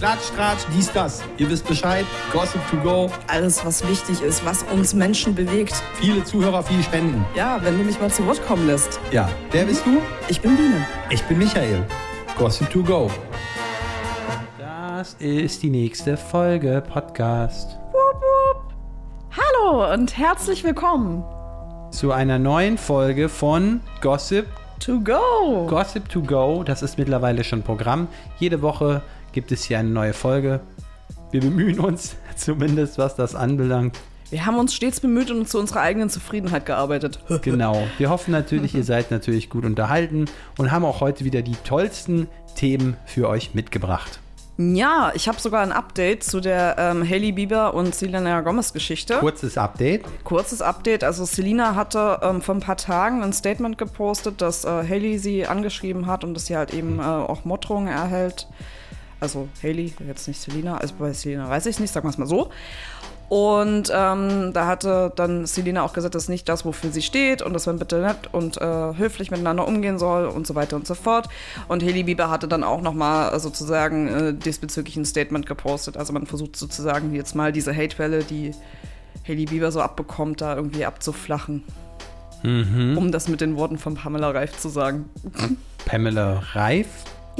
Klatsch, Tratsch, dies, das. Ihr wisst Bescheid. Gossip to go. Alles, was wichtig ist, was uns Menschen bewegt. Viele Zuhörer, viele Spenden. Ja, wenn du mich mal zu Wort kommen lässt. Ja, wer bist du? Ich bin Biene. Ich bin Michael. Gossip to go. Das ist die nächste Folge Podcast Wup, wup. Hallo und herzlich willkommen zu einer neuen Folge von Gossip to go. Gossip to go. Das ist mittlerweile schon Programm. Jede Woche gibt es hier eine neue Folge. Wir bemühen uns, zumindest was das anbelangt. Wir haben uns stets bemüht und zu unserer eigenen Zufriedenheit gearbeitet. Genau. Wir hoffen natürlich, ihr seid natürlich gut unterhalten und haben auch heute wieder die tollsten Themen für euch mitgebracht. Ja, ich habe sogar ein Update zu der ähm, Hailey Bieber und Selena Gomez Geschichte. Kurzes Update. Kurzes Update. Also Selena hatte ähm, vor ein paar Tagen ein Statement gepostet, dass äh, Hailey sie angeschrieben hat und dass sie halt eben äh, auch Morddrohungen erhält. Also Hailey, jetzt nicht Selena. Also bei Selena weiß ich es nicht, sagen wir es mal so. Und ähm, da hatte dann Selina auch gesagt, das ist nicht das, wofür sie steht und dass man bitte nett und äh, höflich miteinander umgehen soll und so weiter und so fort. Und Haley Bieber hatte dann auch nochmal sozusagen äh, diesbezüglich ein Statement gepostet. Also man versucht sozusagen jetzt mal diese Hatewelle, die Haley Bieber so abbekommt, da irgendwie abzuflachen. Mhm. Um das mit den Worten von Pamela Reif zu sagen. Pamela Reif?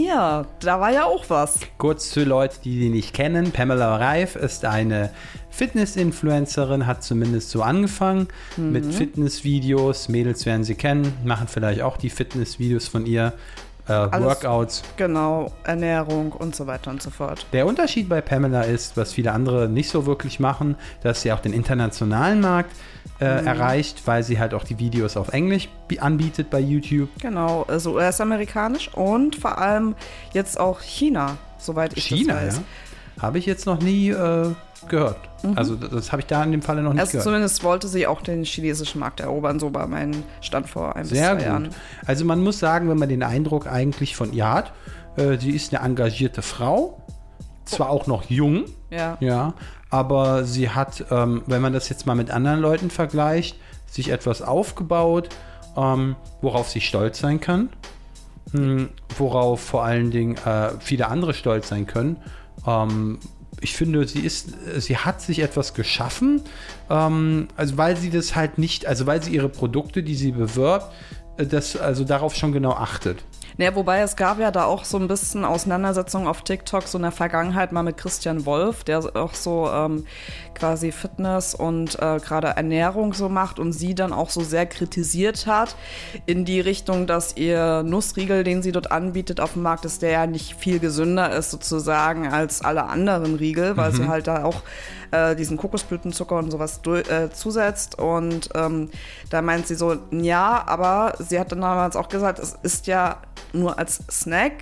Ja, da war ja auch was. Kurz zu Leuten, die sie nicht kennen. Pamela Reif ist eine Fitness-Influencerin, hat zumindest so angefangen mhm. mit Fitnessvideos. Mädels werden sie kennen, machen vielleicht auch die Fitnessvideos von ihr. Äh, Alles, Workouts. Genau, Ernährung und so weiter und so fort. Der Unterschied bei Pamela ist, was viele andere nicht so wirklich machen, dass sie auch den internationalen Markt äh, mhm. erreicht, weil sie halt auch die Videos auf Englisch anbietet bei YouTube. Genau, also US-amerikanisch und vor allem jetzt auch China, soweit ich China, das weiß. Ja? Habe ich jetzt noch nie äh, gehört. Mhm. Also das habe ich da in dem Falle noch nicht also gehört. Zumindest wollte sie auch den chinesischen Markt erobern, so war mein Stand vor ein Sehr bis zwei gut. Jahren. Also man muss sagen, wenn man den Eindruck eigentlich von ihr hat, äh, sie ist eine engagierte Frau, zwar auch noch jung, ja, ja aber sie hat, ähm, wenn man das jetzt mal mit anderen Leuten vergleicht, sich etwas aufgebaut, ähm, worauf sie stolz sein kann, hm, worauf vor allen Dingen äh, viele andere stolz sein können. Ähm, ich finde, sie ist, sie hat sich etwas geschaffen, ähm, also weil sie das halt nicht, also weil sie ihre Produkte, die sie bewirbt, äh, das also darauf schon genau achtet. Naja, wobei es gab ja da auch so ein bisschen Auseinandersetzungen auf TikTok, so in der Vergangenheit mal mit Christian Wolf, der auch so ähm, quasi Fitness und äh, gerade Ernährung so macht und sie dann auch so sehr kritisiert hat in die Richtung, dass ihr Nussriegel, den sie dort anbietet auf dem Markt, ist der ja nicht viel gesünder ist sozusagen als alle anderen Riegel, weil mhm. sie halt da auch äh, diesen Kokosblütenzucker und sowas äh, zusetzt. Und ähm, da meint sie so, ja, aber sie hat dann damals auch gesagt, es ist ja nur als Snack.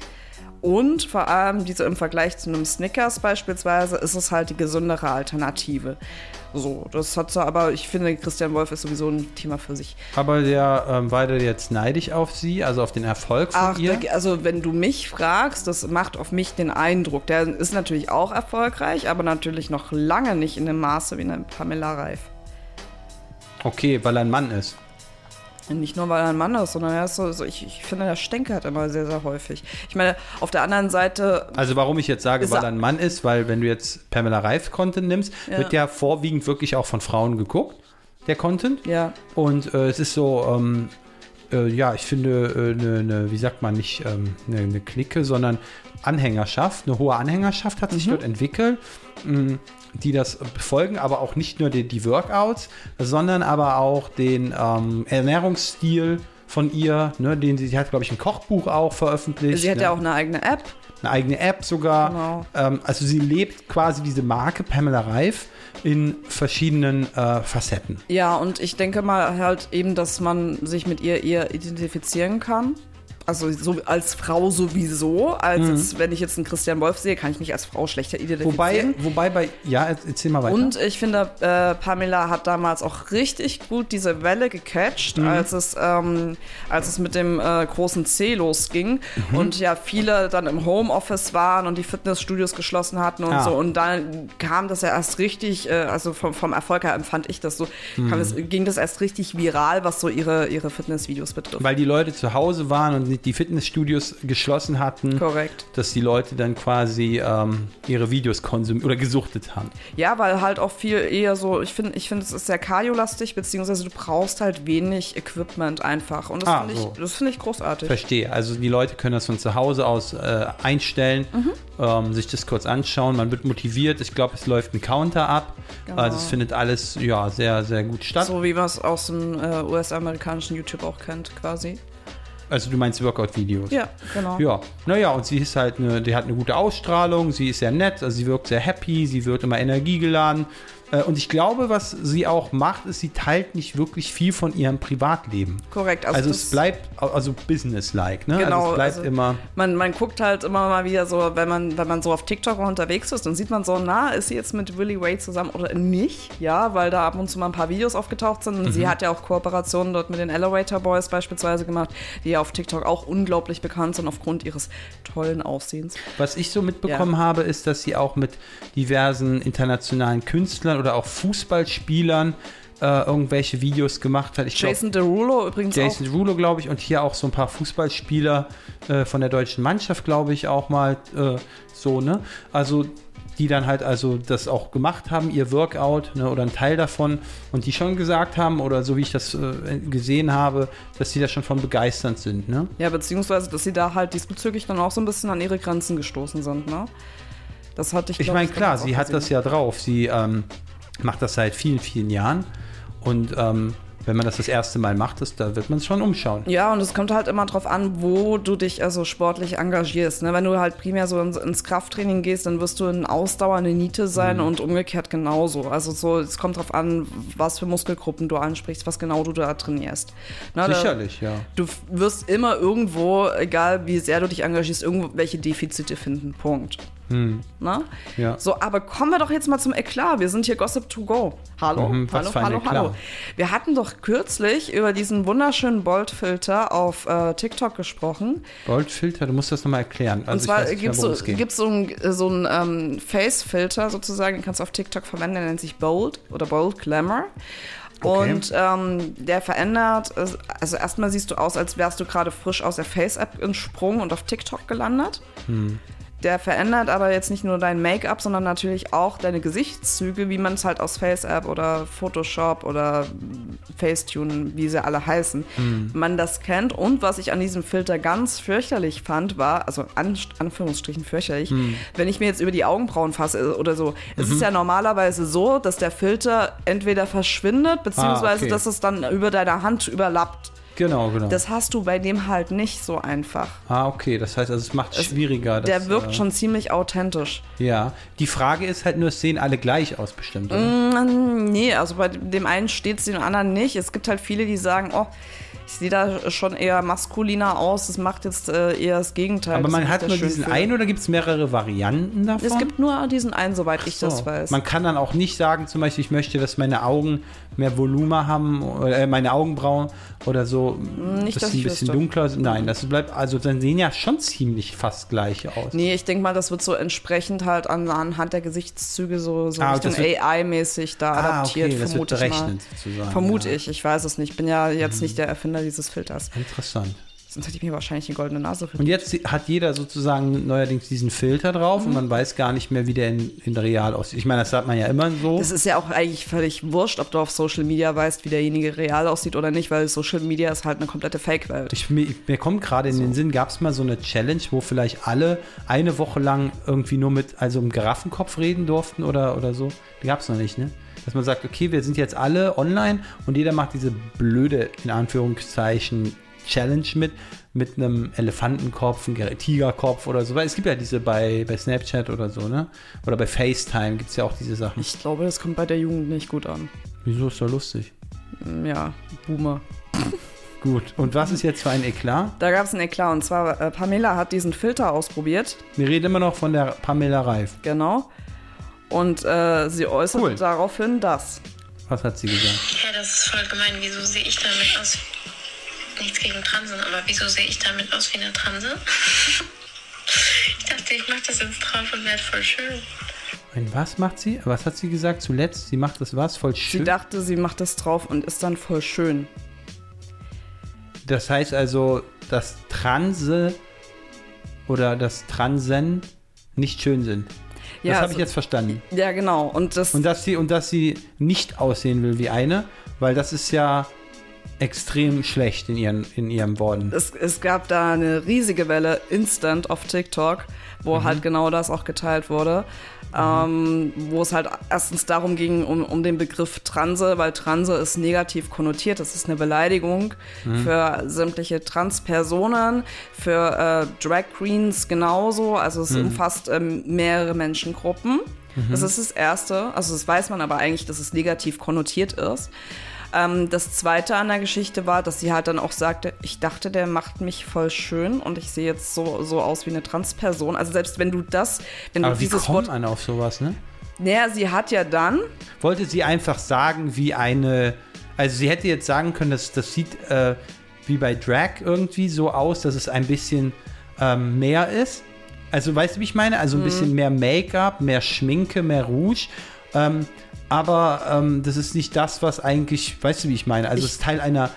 Und vor allem diese im Vergleich zu einem Snickers beispielsweise ist es halt die gesündere Alternative. So, das hat so, aber ich finde, Christian Wolf ist sowieso ein Thema für sich. Aber der ähm, war der jetzt neidisch auf sie, also auf den Erfolg von Ach, ihr? also wenn du mich fragst, das macht auf mich den Eindruck. Der ist natürlich auch erfolgreich, aber natürlich noch lange nicht in dem Maße wie eine Pamela Reif. Okay, weil er ein Mann ist. Nicht nur, weil er ein Mann ist, sondern er ist so, so ich, ich, finde, der stänkert immer sehr, sehr häufig. Ich meine, auf der anderen Seite. Also, warum ich jetzt sage, weil er ein Mann ist, weil, wenn du jetzt Pamela Reif Content nimmst, ja. wird ja vorwiegend wirklich auch von Frauen geguckt, der Content. Ja. Und äh, es ist so, ähm, äh, ja, ich finde, eine, äh, ne, wie sagt man, nicht ähm, eine ne Clique, sondern Anhängerschaft, eine hohe Anhängerschaft hat sich mhm. dort entwickelt. Mh, die das befolgen, aber auch nicht nur die, die Workouts, sondern aber auch den ähm, Ernährungsstil von ihr, ne, den sie, sie hat, glaube ich, ein Kochbuch auch veröffentlicht. Sie hat ne? ja auch eine eigene App. Eine eigene App sogar. Genau. Ähm, also sie lebt quasi diese Marke Pamela Reif in verschiedenen äh, Facetten. Ja, und ich denke mal halt eben, dass man sich mit ihr eher identifizieren kann also so als Frau sowieso, als mhm. jetzt, wenn ich jetzt einen Christian Wolf sehe, kann ich mich als Frau schlechter identifizieren. Wobei, wobei bei, ja, erzähl mal weiter. Und ich finde, äh, Pamela hat damals auch richtig gut diese Welle gecatcht, mhm. als, es, ähm, als es mit dem äh, großen C losging mhm. und ja viele dann im Homeoffice waren und die Fitnessstudios geschlossen hatten und ja. so. Und dann kam das ja erst richtig, äh, also vom, vom Erfolg her empfand ich das so, das, mhm. ging das erst richtig viral, was so ihre, ihre Fitnessvideos betrifft. Weil die Leute zu Hause waren und nicht die Fitnessstudios geschlossen hatten, Korrekt. dass die Leute dann quasi ähm, ihre Videos konsumiert oder gesuchtet haben. Ja, weil halt auch viel eher so, ich finde, ich finde, es ist sehr kardiolastig, beziehungsweise du brauchst halt wenig Equipment einfach. Und das Ah, finde ich, so. das finde ich großartig. Verstehe. Also die Leute können das von zu Hause aus äh, einstellen, Mhm. ähm, sich das kurz anschauen. Man wird motiviert. Ich glaube, es läuft ein Counter ab. Genau. Also es findet alles ja sehr, sehr gut statt. So wie man es aus dem äh, US-amerikanischen YouTube auch kennt, quasi. Also du meinst Workout-Videos? Ja, genau. Ja, naja, und sie ist halt eine, die hat eine gute Ausstrahlung, sie ist sehr nett, also sie wirkt sehr happy, sie wird immer energiegeladen. Äh, Und ich glaube, was sie auch macht, ist, sie teilt nicht wirklich viel von ihrem Privatleben. Korrekt. Also, Also, es bleibt also business-like, ne? Genau, also es bleibt also- immer. Man, man guckt halt immer mal wieder so, wenn man, wenn man so auf TikTok unterwegs ist, dann sieht man so, na, ist sie jetzt mit Willy Wade zusammen oder nicht? Ja, weil da ab und zu mal ein paar Videos aufgetaucht sind. Und sie Mhm. hat ja auch Kooperationen dort mit den Elevator Boys beispielsweise gemacht, die ja auf TikTok auch unglaublich bekannt sind aufgrund ihres tollen Aussehens. Was ich so mitbekommen habe, ist, dass sie auch mit diversen internationalen Künstlern oder auch Fußballspielern äh, irgendwelche Videos gemacht hat. Ich glaub, Jason Derulo übrigens Jason Derulo, glaube ich, und hier auch so ein paar Fußballspieler äh, von der deutschen Mannschaft, glaube ich, auch mal äh, so, ne? Also die dann halt also das auch gemacht haben, ihr Workout ne, oder ein Teil davon und die schon gesagt haben oder so wie ich das äh, gesehen habe, dass die da schon von begeistert sind, ne? auch. Ja, beziehungsweise, dass sie da halt diesbezüglich dann auch so ein bisschen an ihre Grenzen gestoßen sind, ne? Das hatte ich Ich glaub, meine, das klar, sie auch hat das gesehen. ja drauf. Sie ähm, macht das seit vielen, vielen Jahren und ähm, wenn man das das erste Mal macht, das, da wird man es schon umschauen. Ja, und es kommt halt immer drauf an, wo du dich also sportlich engagierst. Ne? Wenn du halt primär so ins, Krafttraining gehst, dann wirst du in Ausdauer eine Niete sein und umgekehrt genauso. Also so, es kommt drauf an, was für Muskelgruppen du ansprichst, was genau du da trainierst. Da- Sicherlich, ja. Du wirst immer irgendwo, egal wie sehr du dich engagierst, irgendwelche Defizite finden. Punkt. Na? Ja. So, aber kommen wir doch jetzt mal zum Eklat. Wir sind hier Gossip to go. Hallo, Mhm, hallo, hallo, hallo. Wir hatten doch kürzlich über diesen wunderschönen Bold-Filter auf äh, TikTok gesprochen. Goldfilter, du musst das nochmal erklären. Also Und zwar gibt es so, gibt's so einen so ähm, Face-Filter sozusagen, den kannst du auf TikTok verwenden, der nennt sich Bold oder Bold Glamour. Okay. Und ähm, der verändert, also erstmal siehst du aus, als wärst du gerade frisch aus der Face-App entsprungen und auf TikTok gelandet. Hm. Der verändert aber jetzt nicht nur dein Make-up, sondern natürlich auch deine Gesichtszüge, wie man es halt aus FaceApp oder Photoshop oder Facetune, wie sie alle heißen, Hm. man das kennt. Und was ich an diesem Filter ganz fürchterlich fand, war, also an Anführungsstrichen fürchterlich, Hm. wenn ich mir jetzt über die Augenbrauen fasse oder so. Es Mhm. ist ja normalerweise so, dass der Filter entweder verschwindet, beziehungsweise Ah, okay. dass es dann über deine Hand überlappt. Genau, genau. Das hast du bei dem halt nicht so einfach. ah, okay. Das heißt, also es macht es schwieriger. Der das, wirkt äh, schon ziemlich authentisch. Ja. Die Frage ist halt nur, es sehen alle gleich aus, bestimmt. Oder? Mm, Nee, also bei dem einen steht es, dem anderen nicht. Es gibt halt viele, die sagen, oh, ich sehe da schon eher maskuliner aus, das macht jetzt äh, eher das Gegenteil. Aber das man hat nur diesen finde. einen oder gibt es mehrere Varianten davon? Es gibt nur diesen einen, soweit ich das So. weiß. Man kann dann auch nicht sagen, zum Beispiel, ich möchte, dass meine Augen mehr Volumen haben, äh, meine Augenbrauen oder so, Nicht, dass dass sie ein bisschen wüsste. dunkler sind. Nein, das bleibt, also dann sehen ja schon ziemlich fast gleich aus. Nee, ich denke mal, das wird so entsprechend halt an, anhand der Gesichtszüge so, so Ah, Richtung AI-mäßig da Ah, adaptiert, okay, das wird vermute ich mal. sozusagen. Vermute ja. ich, ich weiß es nicht. Ich bin ja jetzt nicht der Erfinder dieses Filters. Interessant. Sonst hätte ich mir wahrscheinlich die goldene Nase Und verdient. jetzt hat jeder sozusagen neuerdings diesen Filter drauf Mhm. und man weiß gar nicht mehr, wie der in, in real aussieht. Ich meine, das sagt man ja immer so. Das ist ja auch eigentlich völlig wurscht, ob du auf Social Media weißt, wie derjenige real aussieht oder nicht, weil Social Media ist halt eine komplette Fake-Welt. Mir, mir kommt gerade in den Sinn, gab es mal so eine Challenge, wo vielleicht alle eine Woche lang irgendwie nur mit, also im Giraffenkopf reden durften oder, oder so? Die gab es noch nicht, ne? Dass man sagt, okay, wir sind jetzt alle online und jeder macht diese blöde, in Anführungszeichen, Challenge mit, mit einem Elefantenkopf, einem Tigerkopf oder so. Weil es gibt ja diese bei, bei Snapchat oder so, ne? Oder bei FaceTime gibt es ja auch diese Sachen. Ich glaube, das kommt bei der Jugend nicht gut an. Wieso ist doch lustig? Mm, Ja, Boomer. Gut. Und was ist jetzt für ein Eklat? Da gab es einen Eklat und zwar äh, Pamela hat diesen Filter ausprobiert, Wir reden immer noch von der Pamela Reif. genau. Und äh, sie äußert Cool. daraufhin das. Was hat sie gesagt? Ja, das ist voll gemein. Wieso sehe ich damit aus? Nichts gegen Transen, aber wieso sehe ich damit aus wie eine Transe? ich dachte, ich mache das jetzt drauf und werde voll schön. Ein was macht sie? Was hat sie gesagt zuletzt? Sie macht das was? Voll Sie schön. dachte, sie macht das drauf und ist dann voll schön. Das heißt also, dass Transe oder das Transen nicht schön sind. Das Ja, habe also- ich jetzt verstanden. Ja, genau. Und das, Und dass sie und dass sie nicht aussehen will wie eine, weil das ist ja extrem schlecht in ihren in ihren Worten. es, es gab da eine riesige Welle instant auf TikTok, wo halt genau das auch geteilt wurde. Ähm, wo es halt erstens darum ging, um, um den Begriff Transe, weil Transe ist negativ konnotiert. Das ist eine Beleidigung für sämtliche Transpersonen, für äh, Drag Queens genauso. Also es umfasst ähm, mehrere Menschengruppen. Das ist das Erste. Also das weiß man aber eigentlich, dass es negativ konnotiert ist. Ähm, das Zweite an der Geschichte war, dass sie halt dann auch sagte, ich dachte, der macht mich voll schön und ich sehe jetzt so, so aus wie eine Transperson. Also selbst wenn du das, wenn Aber du wie dieses kommt Wort, man auf sowas, ne? naja, sie hat ja dann, Wollte sie einfach sagen, wie eine. Also sie hätte jetzt sagen können, dass das sieht äh, wie bei Drag irgendwie so aus, dass es ein bisschen ähm, mehr ist. Also weißt du, wie ich meine? Also ein bisschen mehr Make-up, mehr Schminke, mehr Rouge. Ähm, aber ähm, das ist nicht das, was eigentlich, weißt du, wie ich meine? Also es ist Teil einer.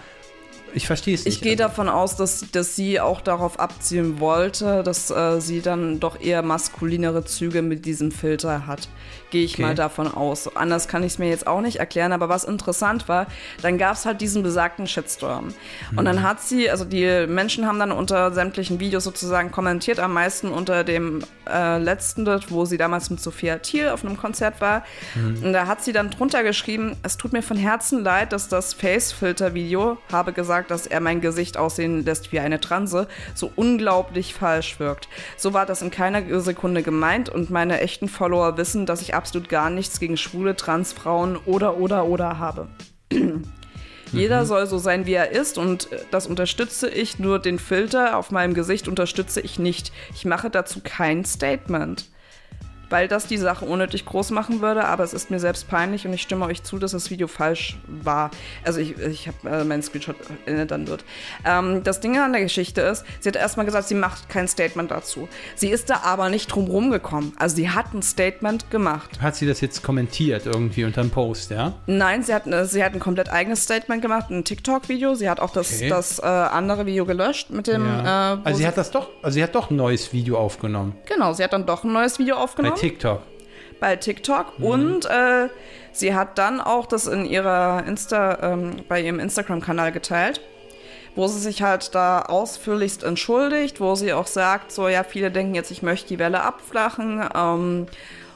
Ich verstehe es nicht. ich gehe also. davon aus, dass, dass sie auch darauf abzielen wollte, dass äh, sie dann doch eher maskulinere Züge mit diesem Filter hat. Gehe ich Okay. mal davon aus. Anders kann ich es mir jetzt auch nicht erklären, aber was interessant war, dann gab es halt diesen besagten Shitstorm. Und dann hat sie, also die Menschen haben dann unter sämtlichen Videos sozusagen kommentiert, am meisten unter dem äh, letzten, wo sie damals mit Sophia Thiel auf einem Konzert war. Und da hat sie dann drunter geschrieben, es tut mir von Herzen leid, dass das Face-Filter-Video, habe gesagt, dass er mein Gesicht aussehen lässt wie eine Transe, so unglaublich falsch wirkt. So war das in keiner Sekunde gemeint und meine echten Follower wissen, dass ich absolut gar nichts gegen schwule Transfrauen oder oder oder habe. Jeder soll so sein, wie er ist und äh, das unterstütze ich, nur den Filter auf meinem Gesicht unterstütze ich nicht. Ich mache dazu kein Statement. Weil das die Sache unnötig groß machen würde, aber es ist mir selbst peinlich und ich stimme euch zu, dass das Video falsch war. Also ich, ich habe äh, meinen Screenshot erinnert dann wird. Ähm, das Ding an der Geschichte ist, sie hat erstmal gesagt, sie macht kein Statement dazu. Sie ist da aber nicht drum rumgekommen. Also sie hat ein Statement gemacht. Hat sie das jetzt kommentiert irgendwie unter einem Post, ja? Nein, sie hat, äh, sie hat ein komplett eigenes Statement gemacht, ein TikTok-Video. Sie hat auch das, Okay. das äh, andere Video gelöscht mit dem. ja. Äh, also sie hat das doch, also sie hat doch ein neues Video aufgenommen. genau, sie hat dann doch ein neues Video aufgenommen. TikTok. bei TikTok Mhm. und äh, sie hat dann auch das in ihrer Insta, ähm, bei ihrem Instagram-Kanal geteilt, wo sie sich halt da ausführlichst entschuldigt, wo sie auch sagt, so ja, viele denken jetzt, ich möchte die Welle abflachen. Ähm,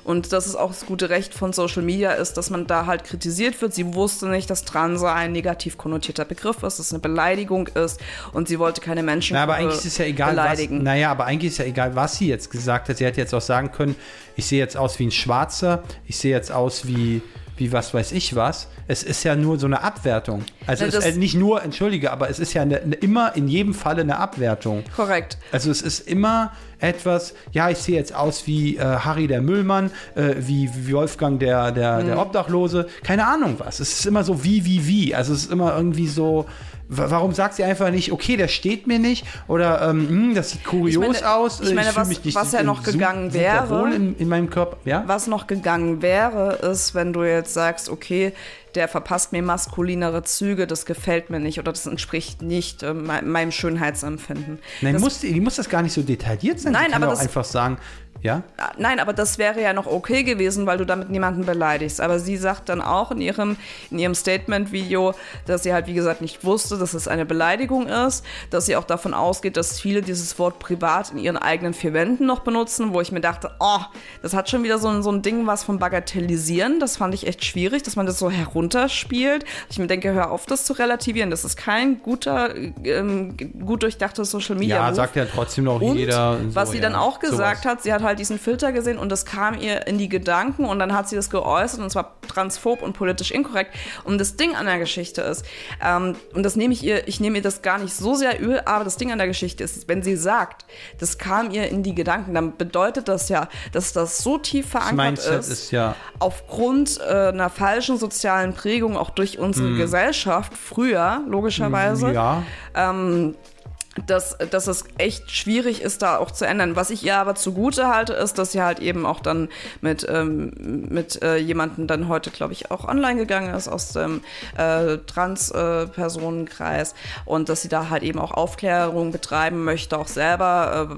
und dass es auch das gute Recht von Social Media ist, dass man da halt kritisiert wird. Sie wusste nicht, dass Transe ein negativ konnotierter Begriff ist, dass es eine Beleidigung ist und sie wollte keine Menschen Na, aber eigentlich ist ja egal, was, beleidigen. naja, aber eigentlich ist ja egal, was sie jetzt gesagt hat. Sie hätte jetzt auch sagen können, ich sehe jetzt aus wie ein Schwarzer, ich sehe jetzt aus wie, wie was weiß ich was. Es ist ja nur so eine Abwertung. Also das- äh, nicht nur, entschuldige, aber es ist ja eine, eine, immer in jedem Falle eine Abwertung. Korrekt. Also es ist immer etwas, ja, ich sehe jetzt aus wie äh, Harry der Müllmann, äh, wie, wie Wolfgang der, der, Mhm. der Obdachlose, keine Ahnung was. Es ist immer so wie, wie, wie. Also es ist immer irgendwie so, warum sagt sie einfach nicht, okay, der steht mir nicht oder ähm, hm, das sieht kurios Ich meine- aus. ich meine, fühl was- nicht was ja noch gegangen wäre- wohl in, in meinem Körper. Ja? Was noch gegangen wäre, ist, wenn du jetzt sagst, okay, der verpasst mir maskulinere Züge, das gefällt mir nicht oder das entspricht nicht äh, me- meinem Schönheitsempfinden. Nein, das, muss, die muss das gar nicht so detailliert sein. Nein, aber auch das- einfach sagen, ja, Ah, Nein, aber das wäre ja noch okay gewesen, weil du damit niemanden beleidigst. Aber sie sagt dann auch in ihrem, in ihrem Statement-Video, dass sie halt, wie gesagt, nicht wusste, dass es eine Beleidigung ist, dass sie auch davon ausgeht, dass viele dieses Wort privat in ihren eigenen vier Wänden noch benutzen, wo ich mir dachte, oh, das hat schon wieder so ein, so ein Ding was von Bagatellisieren. Das fand ich echt schwierig, dass man das so herunterspielt. Ich mir denke, hör auf, das zu relativieren. Das ist kein guter, ähm, gut durchdachtes Social Media. ja, Move. sagt ja trotzdem noch Und jeder. was so, sie ja, dann auch gesagt sowas. hat, sie hat halt diesen Filter gesehen und das kam ihr in die Gedanken und dann hat sie das geäußert und zwar transphob und politisch inkorrekt. Und das Ding an der Geschichte ist, ähm, und das nehme ich ihr, ich nehme ihr das gar nicht so sehr übel, aber das Ding an der Geschichte ist, wenn sie sagt, das kam ihr in die Gedanken, dann bedeutet das ja, dass das so tief verankert ist, ist ja aufgrund äh, einer falschen sozialen Prägung auch durch unsere Gesellschaft früher, logischerweise ja. Dass, dass es echt schwierig ist, da auch zu ändern. Was ich ihr aber zugute halte, ist, dass sie halt eben auch dann mit, ähm, mit äh, jemandem dann heute, glaube ich, auch online gegangen ist aus dem äh, Trans-Personenkreis äh, und dass sie da halt eben auch Aufklärung betreiben möchte, auch selber. Äh,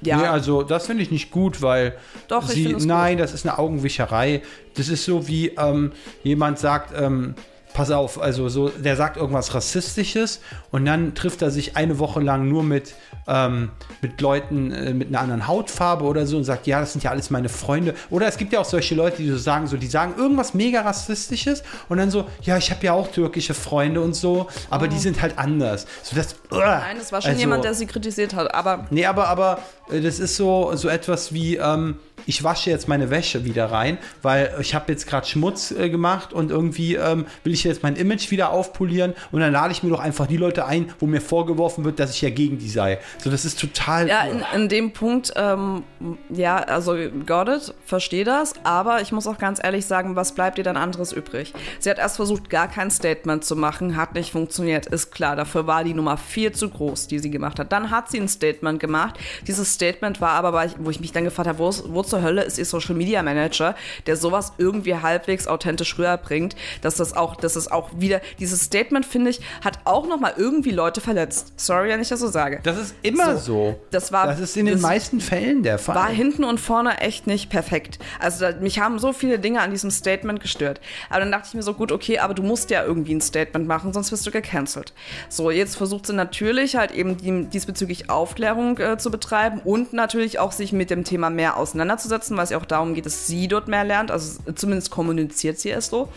ja. Nee, also das finde ich nicht gut, weil Doch, sie, nein, gut. das ist eine Augenwischerei. Das ist so wie ähm, jemand sagt, ähm, pass auf, also so, der sagt irgendwas Rassistisches und dann trifft er sich eine Woche lang nur mit, ähm, mit Leuten äh, mit einer anderen Hautfarbe oder so und sagt, ja, das sind ja alles meine Freunde. Oder es gibt ja auch solche Leute, die so sagen, so, die sagen irgendwas mega Rassistisches und dann so, ja, ich habe ja auch türkische Freunde und so, aber oh. die sind halt anders. So das, uh, Nein, das war schon also, jemand, der sie kritisiert hat, aber. Nee, aber, aber äh, das ist so, so etwas wie, ähm, ich wasche jetzt meine Wäsche wieder rein, weil ich habe jetzt gerade Schmutz äh, gemacht und irgendwie ähm, will ich jetzt mein Image wieder aufpolieren und dann lade ich mir doch einfach die Leute ein, wo mir vorgeworfen wird, dass ich ja gegen die sei. So, das ist total. Ja, in, in dem Punkt, ähm, ja, also got it, verstehe das, aber ich muss auch ganz ehrlich sagen, was bleibt ihr dann anderes übrig? Sie hat erst versucht, gar kein Statement zu machen, hat nicht funktioniert, ist klar. Dafür war die Nummer viel zu groß, die sie gemacht hat. Dann hat sie ein Statement gemacht. Dieses Statement war aber, wo ich mich dann gefragt habe, wo, wo zur Hölle ist ihr Social Media Manager, der sowas irgendwie halbwegs authentisch rüberbringt, dass das auch, dass es auch wieder, dieses Statement, finde ich, hat auch nochmal irgendwie Leute verletzt. Sorry, wenn ich das so sage. Das ist immer so. so. Das war. Das ist in den meisten Fällen der Fall. War hinten und vorne echt nicht perfekt. Also da, mich haben so viele Dinge an diesem Statement gestört. Aber dann dachte ich mir so, gut, okay, aber du musst ja irgendwie ein Statement machen, sonst wirst du gecancelt. So, jetzt versucht sie natürlich halt eben die, diesbezüglich Aufklärung äh, zu betreiben und natürlich auch sich mit dem Thema mehr auseinanderzusetzen, weil es ja auch darum geht, dass sie dort mehr lernt. Also zumindest kommuniziert sie es so.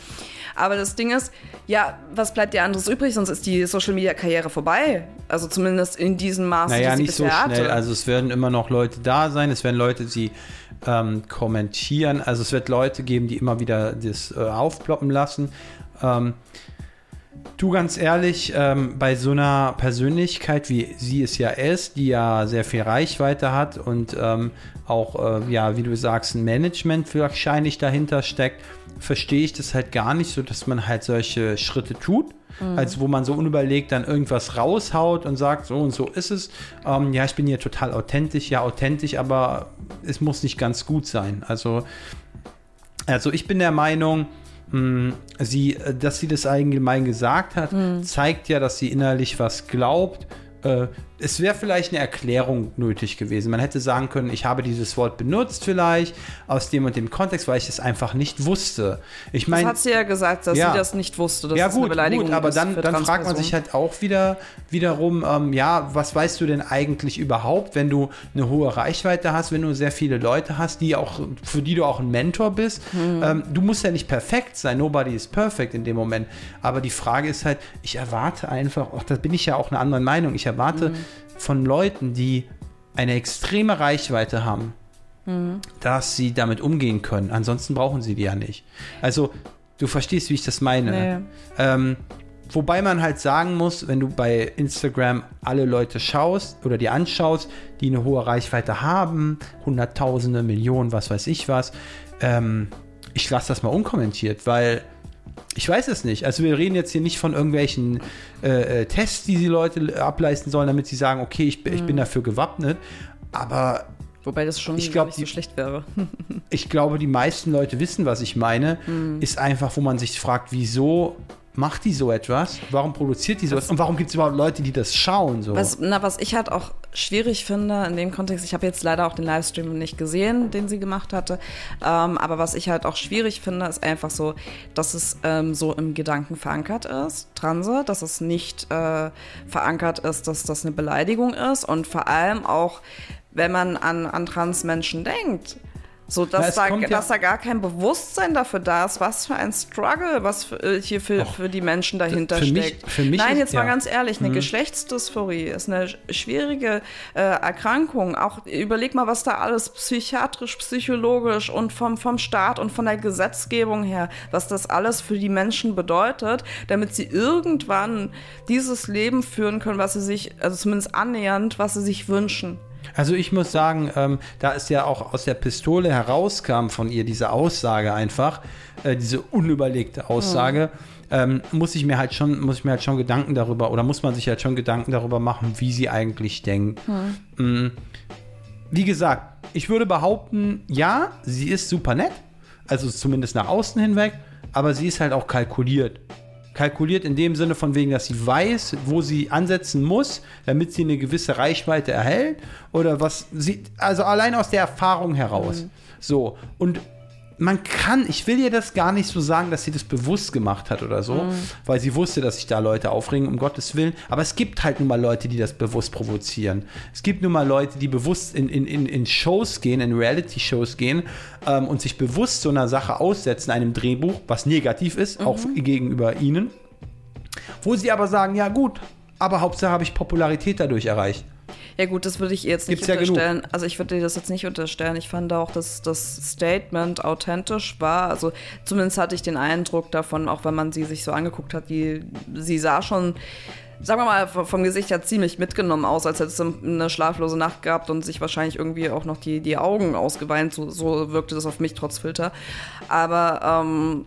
Aber das Ding ist, ja, was bleibt dir anderes übrig? Sonst ist die Social Media Karriere vorbei. Also zumindest in diesem Maße. Naja, nicht so schnell. Hatte. Also es werden immer noch Leute da sein. Es werden Leute, die ähm, kommentieren. Also es wird Leute geben, die immer wieder das äh, aufploppen lassen. Ähm, Du ganz ehrlich, ähm, bei so einer Persönlichkeit, wie sie es ja ist, die ja sehr viel Reichweite hat und ähm, auch, äh, ja, wie du sagst, ein Management wahrscheinlich dahinter steckt, verstehe ich das halt gar nicht so, dass man halt solche Schritte tut. Mhm. Als wo man so unüberlegt dann irgendwas raushaut und sagt, so und so ist es. Ähm, ja, ich bin hier total authentisch, ja, authentisch, aber es muss nicht ganz gut sein. Also, also ich bin der Meinung, sie, äh, dass sie das allgemein gesagt hat, mhm. zeigt ja, dass sie innerlich was glaubt. Äh, es wäre vielleicht eine Erklärung nötig gewesen. Man hätte sagen können, ich habe dieses Wort benutzt vielleicht aus dem und dem Kontext, weil ich es einfach nicht wusste. Ich meine, das hat sie ja gesagt, dass ja, sie das nicht wusste. Dass ja gut, eine Beleidigung gut, aber dann, dann fragt man sich halt auch wieder wiederum, ähm, ja, was weißt du denn eigentlich überhaupt, wenn du eine hohe Reichweite hast, wenn du sehr viele Leute hast, die auch für die du auch ein Mentor bist. Mhm. Ähm, du musst ja nicht perfekt sein. Nobody is perfect in dem Moment. Aber die Frage ist halt, ich erwarte einfach, ach, da bin ich ja auch eine andere Meinung. Ich erwarte mhm von Leuten, die eine extreme Reichweite haben, mhm. dass sie damit umgehen können. Ansonsten brauchen sie die ja nicht. Also, du verstehst, wie ich das meine. Nee. Ähm, wobei man halt sagen muss, wenn du bei Instagram alle Leute schaust oder dir anschaust, die eine hohe Reichweite haben, Hunderttausende, Millionen, was weiß ich was, ähm, ich lasse das mal unkommentiert, weil ich weiß es nicht. Also wir reden jetzt hier nicht von irgendwelchen äh, äh Tests, die die Leute ableisten sollen, damit sie sagen, okay, ich, ich bin mhm. dafür gewappnet. Aber Wobei das schon ich glaub, nicht so schlecht wäre. ich glaube, die meisten Leute wissen, was ich meine. Mhm. Ist einfach, wo man sich fragt, wieso macht die so etwas? Warum produziert die sowas? Und warum gibt es überhaupt Leute, die das schauen? So? Was, na, was ich halt auch schwierig finde in dem Kontext, ich habe jetzt leider auch den Livestream nicht gesehen, den sie gemacht hatte, ähm, aber was ich halt auch schwierig finde, ist einfach so, dass es ähm, so im Gedanken verankert ist, Transe, dass es nicht äh, verankert ist, dass das eine Beleidigung ist und vor allem auch, wenn man an, an Transmenschen denkt, so, dass, Na, da, ja dass da gar kein Bewusstsein dafür da ist, was für ein Struggle, was für, äh, hier für, für die Menschen dahinter für steckt. Mich, für mich Nein, ist, jetzt ja. mal ganz ehrlich, eine mhm. Geschlechtsdysphorie ist eine schwierige äh, Erkrankung. Auch überleg mal, was da alles psychiatrisch, psychologisch und vom, vom Staat und von der Gesetzgebung her, was das alles für die Menschen bedeutet, damit sie irgendwann dieses Leben führen können, was sie sich, also zumindest annähernd, was sie sich wünschen. Also ich muss sagen, ähm, da es ja auch aus der Pistole herauskam von ihr diese Aussage einfach, äh, diese unüberlegte Aussage, ähm, muss ich mir halt schon, muss ich mir halt schon Gedanken darüber oder muss man sich halt schon Gedanken darüber machen, wie sie eigentlich denkt. Mm. Wie gesagt, ich würde behaupten, ja, sie ist super nett, also zumindest nach außen hinweg, aber sie ist halt auch kalkuliert. Kalkuliert in dem Sinne von wegen, dass sie weiß, wo sie ansetzen muss, damit sie eine gewisse Reichweite erhält oder was sie, also allein aus der Erfahrung heraus. So, und man kann, ich will ihr das gar nicht so sagen, dass sie das bewusst gemacht hat oder so, weil sie wusste, dass sich da Leute aufregen, um Gottes Willen. Aber es gibt halt nun mal Leute, die das bewusst provozieren. Es gibt nun mal Leute, die bewusst in, in, in, in Shows gehen, in Reality-Shows gehen ähm, und sich bewusst so einer Sache aussetzen, einem Drehbuch, was negativ ist, auch gegenüber ihnen. Wo sie aber sagen, ja gut, aber Hauptsache habe ich Popularität dadurch erreicht. Ja gut, das würde ich ihr jetzt nicht Gibt's ja unterstellen. also ich würde dir das jetzt nicht unterstellen. Ich fand auch, dass das Statement authentisch war. Also zumindest hatte ich den Eindruck davon, auch wenn man sie sich so angeguckt hat, die, sie sah schon, sagen wir mal, vom Gesicht her ziemlich mitgenommen aus, als hätte sie eine schlaflose Nacht gehabt und sich wahrscheinlich irgendwie auch noch die, die Augen ausgeweint. So, so wirkte das auf mich trotz Filter. Aber ähm,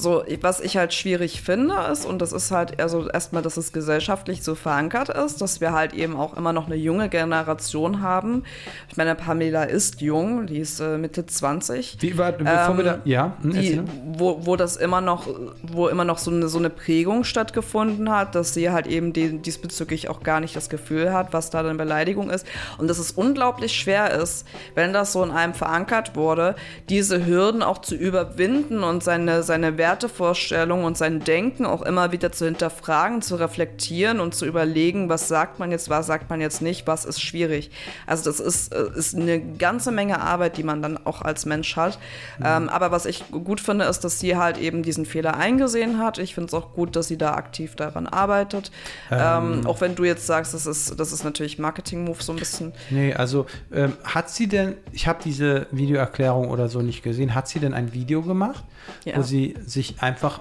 so, was ich halt schwierig finde, ist, und das ist halt also erstmal, dass es gesellschaftlich so verankert ist, dass wir halt eben auch immer noch eine junge Generation haben. Ich meine, Pamela ist jung, die ist äh, Mitte 20. Wie war, bevor wir da, Ähm, ja, hm, die, wo, wo das immer noch, wo immer noch so eine, so eine Prägung stattgefunden hat, dass sie halt eben die, diesbezüglich auch gar nicht das Gefühl hat, was da eine Beleidigung ist. Und dass es unglaublich schwer ist, wenn das so in einem verankert wurde, diese Hürden auch zu überwinden und seine, seine Wertevorstellungen und sein Denken auch immer wieder zu hinterfragen, zu reflektieren und zu überlegen, was sagt man jetzt, was sagt man jetzt nicht, was ist schwierig. Also das ist, äh, ist eine ganze Menge Arbeit, die man dann auch als Mensch hat. Ähm, aber was ich gut finde, ist, dass sie halt eben diesen Fehler eingesehen hat. Ich finde es auch gut, dass sie da aktiv daran arbeitet. Ähm, auch wenn du jetzt sagst, das ist, das ist natürlich Marketing-Move so ein bisschen. Nee, also ähm, hat sie denn, ich habe diese Videoerklärung oder so nicht gesehen, hat sie denn ein Video gemacht, Ja. wo sie sich einfach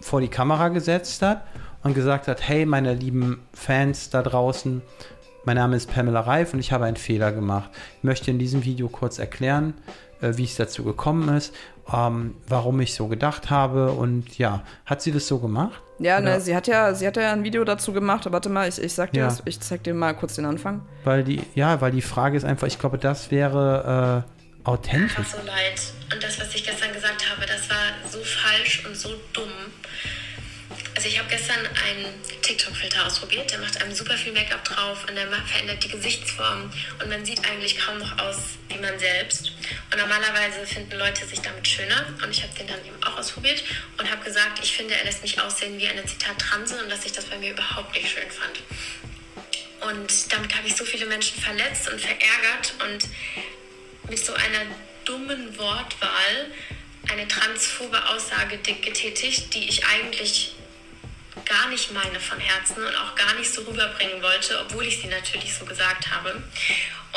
vor die Kamera gesetzt hat und gesagt hat, hey, meine lieben Fans da draußen, mein Name ist Pamela Reif und ich habe einen Fehler gemacht. Ich möchte in diesem Video kurz erklären, äh, wie es dazu gekommen ist, ähm, warum ich so gedacht habe und ja, hat sie das so gemacht? Ja, Oder- ne, sie hat ja, sie hat ja ein Video dazu gemacht. Warte mal, ich, ich sag dir Ja. das, ich zeig dir mal kurz den Anfang. Weil die, ja, weil die Frage ist einfach, ich glaube, das wäre äh, authentisch. einfach so leid. Und das, was ich gestern gesagt habe, das war so falsch und so dumm. Also ich habe gestern einen TikTok-Filter ausprobiert, der macht einem super viel Make-up drauf und der verändert die Gesichtsform und man sieht eigentlich kaum noch aus wie man selbst. Und normalerweise finden Leute sich damit schöner und ich habe den dann eben auch ausprobiert und habe gesagt, ich finde, er lässt mich aussehen wie eine Zitat Transe und dass ich das bei mir überhaupt nicht schön fand. Und damit habe ich so viele Menschen verletzt und verärgert und mit so einer dummen Wortwahl eine transphobe Aussage getätigt, die ich eigentlich gar nicht meine von Herzen und auch gar nicht so rüberbringen wollte, obwohl ich sie natürlich so gesagt habe.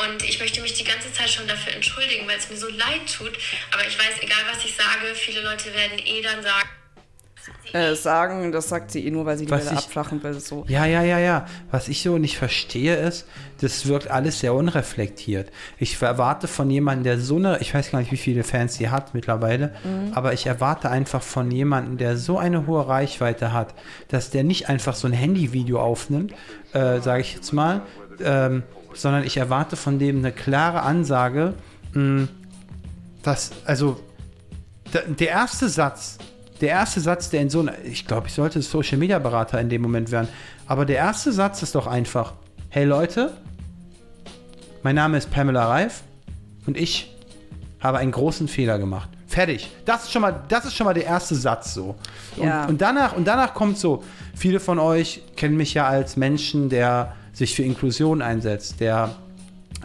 Und ich möchte mich die ganze Zeit schon dafür entschuldigen, weil es mir so leid tut. Aber ich weiß, egal was ich sage, viele Leute werden eh dann sagen, Äh, sagen, das sagt sie eh nur, weil sie die Was Welle ich- abflachen will. So. Ja, ja, ja, ja. Was ich so nicht verstehe ist, das wirkt alles sehr unreflektiert. Ich erwarte von jemandem, der so eine, ich weiß gar nicht, wie viele Fans sie hat mittlerweile, aber ich erwarte einfach von jemandem, der so eine hohe Reichweite hat, dass der nicht einfach so ein Handyvideo aufnimmt, äh, sage ich jetzt mal, ähm, sondern ich erwarte von dem eine klare Ansage, mh, dass, also, der erste Satz, der erste Satz, der in so einer, ich glaube, ich sollte Social Media Berater in dem Moment werden, aber der erste Satz ist doch einfach: Hey Leute, mein Name ist Pamela Reif und ich habe einen großen Fehler gemacht. Fertig. Das ist schon mal, das ist schon mal der erste Satz so. Und, Ja. und danach und danach kommt so. Viele von euch kennen mich ja als Menschen, der sich für Inklusion einsetzt, der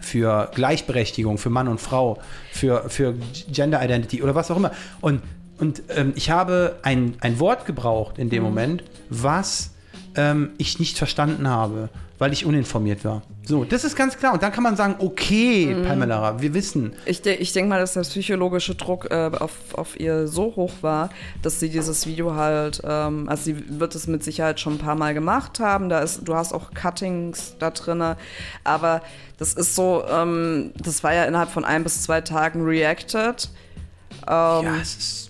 für Gleichberechtigung, für Mann und Frau, für, für Gender Identity oder was auch immer. Und, und ähm, ich habe ein, ein Wort gebraucht in dem Moment, was ähm, ich nicht verstanden habe, weil ich uninformiert war. So, das ist ganz klar. Und dann kann man sagen, okay, Mhm. Pamela, wir wissen. Ich, de ich denke mal, dass der psychologische Druck äh, auf, auf ihr so hoch war, dass sie dieses Video halt, ähm, also sie wird es mit Sicherheit schon ein paar Mal gemacht haben. Da ist, du hast auch Cuttings da drinne, aber das ist so, ähm, das war ja innerhalb von ein bis zwei Tagen reacted. Ähm, ja, es ist.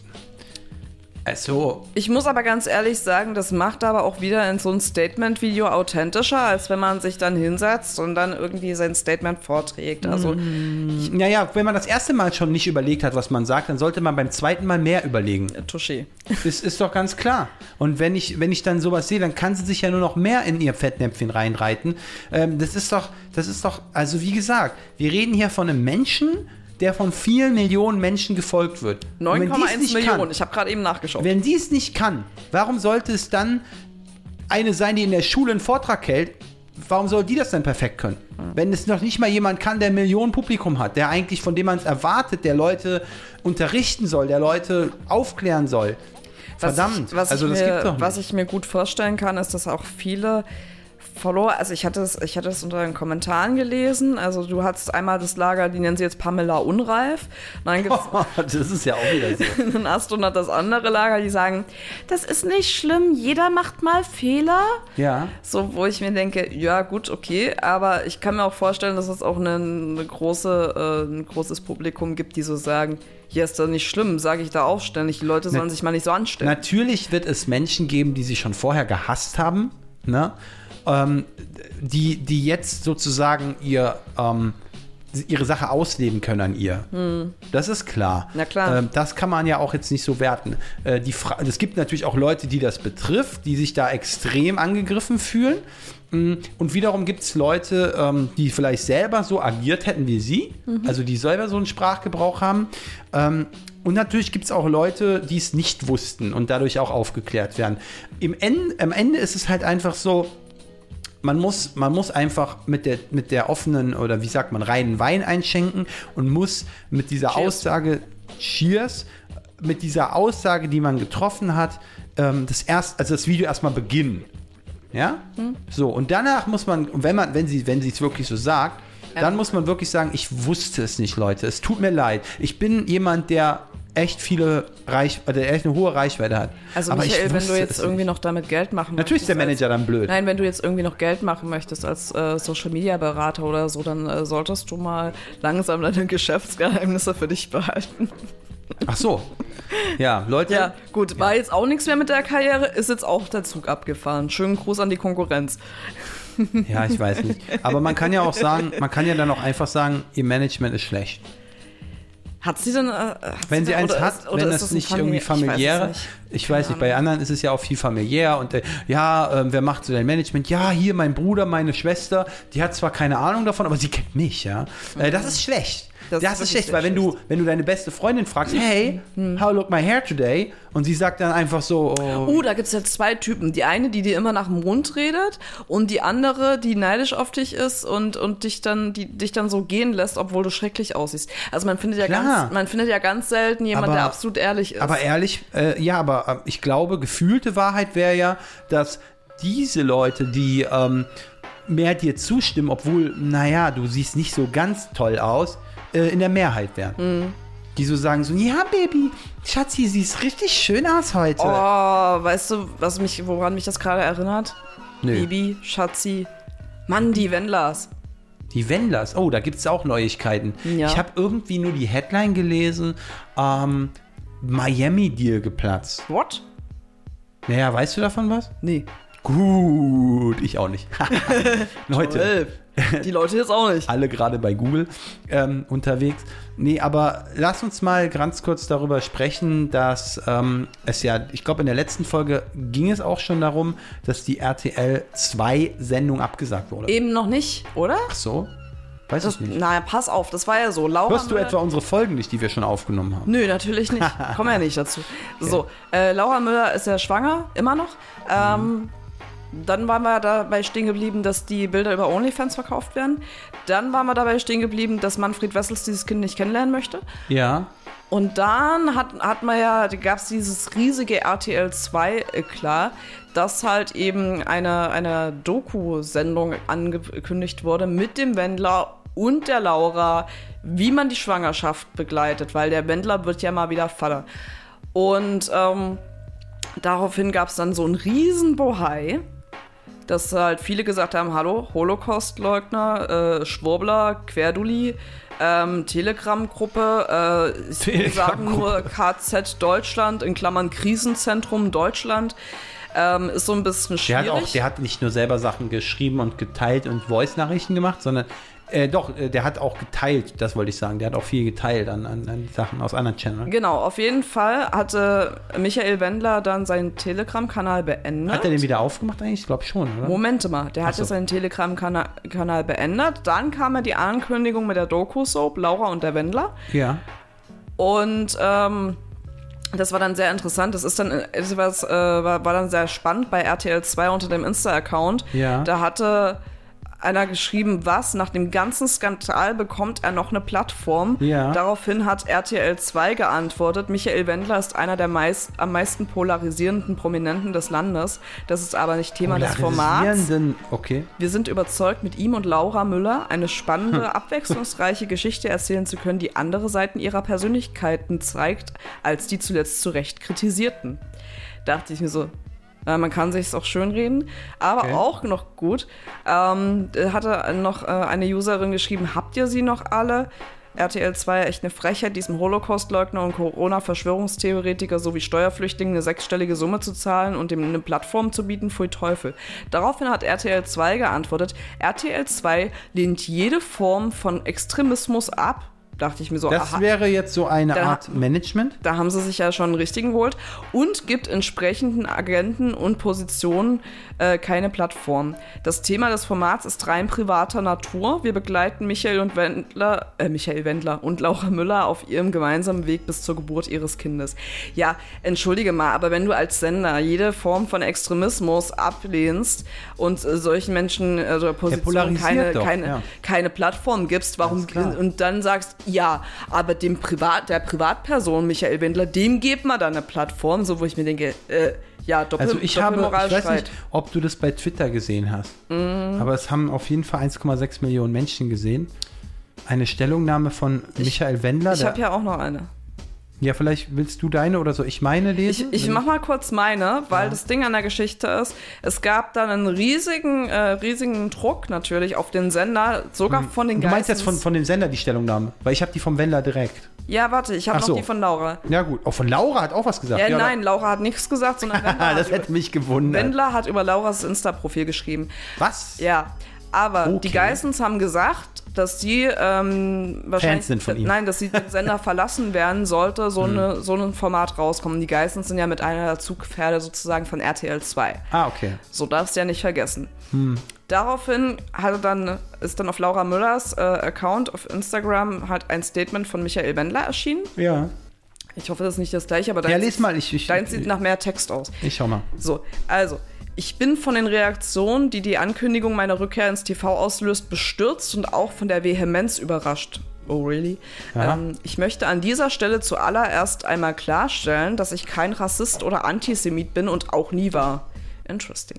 Also, Ich muss aber ganz ehrlich sagen, das macht aber auch wieder in so ein Statement-Video authentischer, als wenn man sich dann hinsetzt und dann irgendwie sein Statement vorträgt. Also naja, wenn man das erste Mal schon nicht überlegt hat, was man sagt, dann sollte man beim zweiten Mal mehr überlegen. Touché. Das ist doch ganz klar. Und wenn ich, wenn ich dann sowas sehe, dann kann sie sich ja nur noch mehr in ihr Fettnäpfchen reinreiten. Ähm, das ist doch, das ist doch, also wie gesagt, wir reden hier von einem Menschen, der von vielen Millionen Menschen gefolgt wird. Und wenn die es 9,1 nicht Millionen. Kann, ich habe gerade eben nachgeschaut. wenn die es nicht kann, warum sollte es dann eine sein, die in der Schule einen Vortrag hält? Warum soll die das dann perfekt können? Wenn es noch nicht mal jemand kann, der Millionen Publikum hat, der eigentlich von dem man es erwartet, der Leute unterrichten soll, der Leute aufklären soll. Was Verdammt, ich, was also das mir, gibt's doch nicht. Was ich mir gut vorstellen kann, ist, dass auch viele Follower, also ich hatte es, ich hatte es unter den Kommentaren gelesen, also du hattest einmal das Lager, die nennen sie jetzt Pamela Unreif, dann gibt das ist ja auch wieder so. es einen Ast und hat das andere Lager, die sagen, das ist nicht schlimm, jeder macht mal Fehler. Ja. So, wo ich mir denke, ja gut, okay, aber ich kann mir auch vorstellen, dass es auch eine, eine große, äh, ein großes Publikum gibt, die so sagen, hier ist das nicht schlimm, sage ich da auch ständig, die Leute sollen Ne- sich mal nicht so anstellen. Natürlich wird es Menschen geben, die sich schon vorher gehasst haben, ne? Ähm, die, die jetzt sozusagen ihr, ähm, ihre Sache ausleben können an ihr. Das ist klar. Hm. Na klar. Ähm, das kann man ja auch jetzt nicht so werten. Äh, die Fra es gibt natürlich auch Leute, die das betrifft, die sich da extrem angegriffen fühlen. Mm, Und wiederum gibt es Leute, ähm, die vielleicht selber so agiert hätten wie sie, also die selber so einen Sprachgebrauch haben. Ähm, und natürlich gibt es auch Leute, die es nicht wussten und dadurch auch aufgeklärt werden. Im Ende, am Ende ist es halt einfach so, man muss, man muss einfach mit der, mit der offenen oder wie sagt man, reinen Wein einschenken und muss mit dieser Cheers. Aussage, Cheers, mit dieser Aussage, die man getroffen hat, ähm, das erst, also das Video erstmal beginnen. Ja? So, und danach muss man, wenn man, wenn sie, wenn sie es wirklich so sagt, dann muss man wirklich sagen, ich wusste es nicht, Leute. Es tut mir leid. Ich bin jemand, der echt viele Reich, der echt eine hohe Reichweite hat. Also Aber ich Michael, wenn du jetzt irgendwie nicht. noch damit Geld machen Natürlich ist der möchtest Manager dann blöd. Nein, wenn du jetzt irgendwie noch Geld machen möchtest als äh, Social Media Berater oder so, dann äh, solltest du mal langsam deine Geschäftsgeheimnisse für dich behalten. Ach so. Ja, Leute. Ja, gut, war jetzt auch nichts mehr mit der Karriere, ist jetzt auch der Zug abgefahren. Schönen Gruß an die Konkurrenz. Ja, ich weiß nicht. Aber man kann ja auch sagen, man kann ja dann auch einfach sagen, ihr Management ist schlecht. Hat sie denn. Äh, Wenn sie denn- eins hat, ist- wenn das ein nicht irgendwie ich weiß nicht. ich weiß nicht, bei anderen ist es ja auch viel familiär und äh, ja, äh, wer macht so dein Management? Ja, hier mein Bruder, meine Schwester, die hat zwar keine Ahnung davon, aber sie kennt mich, ja. Äh, das ist schlecht. Das, Das ist, schlecht, weil wenn du, wenn du deine beste Freundin fragst, hey, how look my hair today? Und sie sagt dann einfach so, oh, Uh, da gibt es jetzt zwei Typen. Die eine, die dir immer nach dem Mund redet und die andere, die neidisch auf dich ist und, und dich, dann, die, dich dann so gehen lässt, obwohl du schrecklich aussiehst. Also man findet ja, Klar. ganz, man findet ja ganz selten jemand, Aber- der absolut ehrlich ist. Aber ehrlich, äh, ja, aber äh, ich glaube, gefühlte Wahrheit wäre ja, dass diese Leute, die ähm, mehr dir zustimmen, obwohl, naja, du siehst nicht so ganz toll aus, äh, in der Mehrheit wären. Mhm. Die so sagen so, ja, Baby, Schatzi, siehst richtig schön aus heute. Oh, weißt du, was mich, woran mich das gerade erinnert? Nö. Bibi, Schatzi, Mann, die Wendlers. Die Wendlers, oh, da gibt es auch Neuigkeiten. Ja. Ich habe irgendwie nur die Headline gelesen, ähm, Miami-Deal geplatzt. What? Naja, weißt du davon was? Nee. Gut, ich auch nicht. Leute. Die Leute jetzt auch nicht. alle gerade bei Google ähm, unterwegs. Nee, aber lass uns mal ganz kurz darüber sprechen, dass ähm, es ja, ich glaube, in der letzten Folge ging es auch schon darum, dass die RTL 2 Sendung abgesagt wurde. Eben noch nicht, oder? Ach so? Weiß Das, ich nicht. naja, pass auf, das war ja so. Laura Hörst du Müller- etwa unsere Folgen nicht, die wir schon aufgenommen haben? Nö, natürlich nicht. Kommen ja nicht dazu. So, äh, Laura Müller ist ja schwanger, immer noch. Ähm, dann waren wir dabei stehen geblieben, dass die Bilder über OnlyFans verkauft werden. Dann waren wir dabei stehen geblieben, dass Manfred Wessels dieses Kind nicht kennenlernen möchte. Ja. Und dann hat, hat man ja, gab es dieses riesige RTL 2 klar, dass halt eben eine, eine Doku-Sendung angekündigt wurde mit dem Wendler und der Laura, wie man die Schwangerschaft begleitet, weil der Wendler wird ja mal wieder Vater. Und ähm, daraufhin gab es dann so einen riesen Bohai, dass halt viele gesagt haben, hallo, Holocaust-Leugner, äh, Schwurbler, Querduli, ähm, Telegram-Gruppe, äh, ich Telegram sagen nur KZ Deutschland, in Klammern Krisenzentrum Deutschland, ähm, ist so ein bisschen Der schwierig. hat auch, der hat nicht nur selber Sachen geschrieben und geteilt und Voice-Nachrichten gemacht, sondern äh, doch, äh, der hat auch geteilt, das wollte ich sagen. Der hat auch viel geteilt an, an, an Sachen aus anderen Channels. Genau, auf jeden Fall hatte Michael Wendler dann seinen Telegram-Kanal beendet. Hat er den wieder aufgemacht eigentlich? Ich glaube schon, oder? Moment mal, der Ach hatte so. seinen Telegram-Kanal Kanal beendet. Dann kam ja die Ankündigung mit der Doku-Soap, Laura und der Wendler. Ja. Und ähm, das war dann sehr interessant. Das ist dann, das war's, äh, war, war dann sehr spannend bei RTL 2 unter dem Insta-Account. Ja. Da hatte einer geschrieben, was, nach dem ganzen Skandal bekommt er noch eine Plattform. Ja. Daraufhin hat RTL 2 geantwortet, Michael Wendler ist einer der meist, am meisten polarisierenden Prominenten des Landes. Das ist aber nicht Thema des Formats. Okay. Wir sind überzeugt, mit ihm und Laura Müller eine spannende, abwechslungsreiche Geschichte erzählen zu können, die andere Seiten ihrer Persönlichkeiten zeigt, als die zuletzt zu Recht kritisierten. Dachte ich mir so, äh, man kann sich auch schön reden, aber Okay. auch noch gut. Ähm, da hatte noch äh, eine Userin geschrieben, habt ihr sie noch alle? RTL 2 echt eine Frechheit, diesem Holocaust-Leugner und Corona-Verschwörungstheoretiker sowie Steuerflüchtlingen eine sechsstellige Summe zu zahlen und ihm eine Plattform zu bieten, pfui Teufel. Daraufhin hat RTL 2 geantwortet, RTL 2 lehnt jede Form von Extremismus ab. Dachte ich mir so, Das aha, wäre jetzt so eine Da- Art Management. da haben sie sich ja schon einen richtigen geholt und gibt entsprechenden Agenten und Positionen äh, keine Plattform. Das Thema des Formats ist rein privater Natur. Wir begleiten Michael und Wendler, äh, Michael Wendler und Laura Müller auf ihrem gemeinsamen Weg bis zur Geburt ihres Kindes. Ja, entschuldige mal, aber wenn du als Sender jede Form von Extremismus ablehnst und äh, solchen Menschen äh, oder Positionen keine, doch, keine, ja. keine Plattform gibst, warum und dann sagst, ja, aber dem Privat, der Privatperson Michael Wendler, dem gibt man dann eine Plattform, so wo ich mir denke, äh, ja, Doppel, Also ich habe, ich weiß nicht, ob du das bei Twitter gesehen hast, Mhm. aber es haben auf jeden Fall 1,6 Millionen Menschen gesehen. Eine Stellungnahme von Michael Wendler. Ich habe ja auch noch eine. Ja, vielleicht willst du deine oder so ich meine Ich, lesen? ich Wenn- mach mal kurz meine, weil das Ding an der Geschichte ist, es gab dann einen riesigen, äh, riesigen Druck natürlich auf den Sender, sogar von den Hm. Du meinst jetzt von, von dem Sender die Stellungnahme? Weil ich habe die vom Wendler direkt. Ja, warte, ich habe noch so. die von Laura. Ja gut, auch von Laura hat auch was gesagt. Ja, Ja, nein, Laura hat nichts gesagt, sondern Wendler, Ah, das hätte mich gewundert. Wendler hat über Lauras Insta-Profil geschrieben. Was? Ja, aber Okay. die Geissens haben gesagt, dass sie ähm, wahrscheinlich sind von ihm. nein, dass sie den Sender verlassen werden sollte, so, Hm. eine, so ein Format rauskommen. Die Geissens sind ja mit einer der Zugpferde sozusagen von RTL 2. Ah, okay. So darfst du ja nicht vergessen. Hm. Daraufhin hatte dann, ist dann auf Laura Müllers äh, Account auf Instagram halt ein Statement von Michael Wendler erschienen. Ja. Ich hoffe, das ist nicht das gleiche, aber Ja, deins, les mal. Ich, ich, deins sieht nach mehr Text aus. ich schau mal. So, also, ich bin von den Reaktionen, die die Ankündigung meiner Rückkehr ins TV auslöst, bestürzt und auch von der Vehemenz überrascht. Oh, really? Ähm, ich möchte an dieser Stelle zuallererst einmal klarstellen, dass ich kein Rassist oder Antisemit bin und auch nie war. Interesting.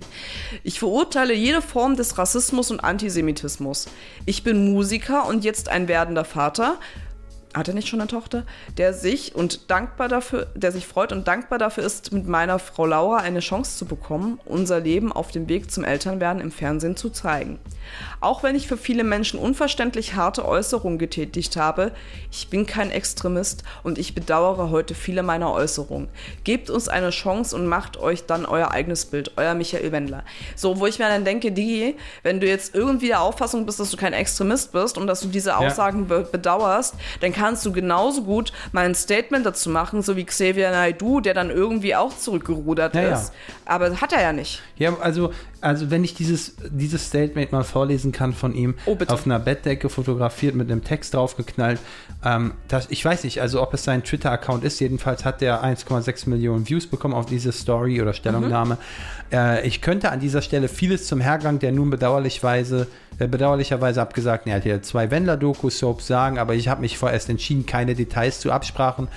Ich verurteile jede Form des Rassismus und Antisemitismus. Ich bin Musiker und jetzt ein werdender Vater. Hat er nicht schon eine Tochter? Der sich und dankbar dafür, der sich freut und dankbar dafür ist, mit meiner Frau Laura eine Chance zu bekommen, unser Leben auf dem Weg zum Elternwerden im Fernsehen zu zeigen. Auch wenn ich für viele Menschen unverständlich harte Äußerungen getätigt habe, ich bin kein Extremist und ich bedauere heute viele meiner Äußerungen. Gebt uns eine Chance und macht euch dann euer eigenes Bild, euer Michael Wendler. So, wo ich mir dann denke, die, wenn du jetzt irgendwie der Auffassung bist, dass du kein Extremist bist und dass du diese Aussagen be bedauerst, dann kannst du genauso gut mal ein Statement dazu machen, so wie Xavier Naidoo, der dann irgendwie auch zurückgerudert Ja, ja. ist. Aber hat er ja nicht. Ja, also, also wenn ich dieses, dieses Statement mal vorlesen kann von ihm, Oh, auf einer Bettdecke fotografiert, mit einem Text draufgeknallt, ähm, das, ich weiß nicht, also ob es sein Twitter-Account ist, jedenfalls hat der 1,6 Millionen Views bekommen auf diese Story oder Stellungnahme. Äh, ich könnte an dieser Stelle vieles zum Hergang der nun bedauerlicherweise, äh, bedauerlicherweise abgesagten RTL 2 Wendler-Doku-Soaps sagen, aber ich habe mich vorerst vorerst entschieden, keine Details zu Absprachen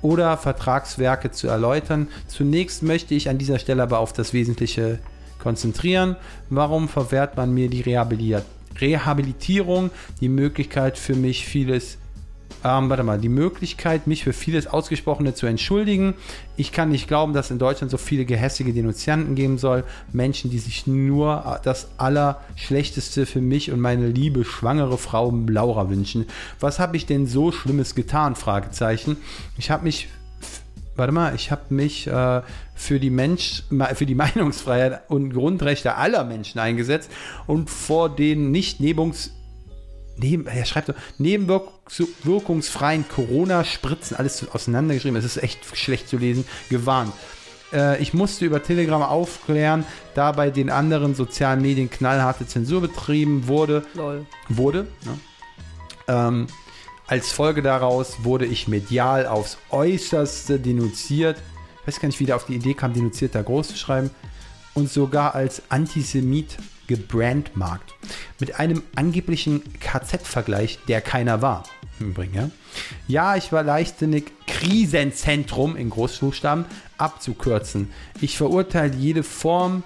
oder Vertragswerke zu erläutern. Zunächst möchte ich an dieser Stelle aber auf das Wesentliche konzentrieren. Warum verwehrt man mir die Rehabilit Rehabilitierung, die Möglichkeit für mich vieles ähm, warte mal, die Möglichkeit, mich für vieles Ausgesprochene zu entschuldigen. Ich kann nicht glauben, dass in Deutschland so viele gehässige Denunzianten geben soll. Menschen, die sich nur das Allerschlechteste für mich und meine liebe schwangere Frau Laura wünschen. Was habe ich denn so Schlimmes getan? Fragezeichen. Ich habe mich warte mal, ich habe mich äh, für, die Mensch, für die Meinungsfreiheit und Grundrechte aller Menschen eingesetzt und vor den nicht nebungs neben, er schreibt so, nebenwirkungsfreien Corona-Spritzen, alles auseinandergeschrieben, es ist echt schlecht zu lesen, gewarnt. Äh, ich musste über Telegram aufklären, da bei den anderen sozialen Medien knallharte Zensur betrieben wurde. Lol. Wurde. Ne? Ähm, als Folge daraus wurde ich medial aufs Äußerste denunziert. Ich weiß gar nicht, wie der auf die Idee kam, denunziert da groß zu schreiben. Und sogar als Antisemit gebrandmarkt. Mit einem angeblichen KZ-Vergleich, der keiner war. Übrigens, ja. Ja, ich war leichtsinnig, Krisenzentrum in Großbuchstaben abzukürzen. Ich verurteile jede Form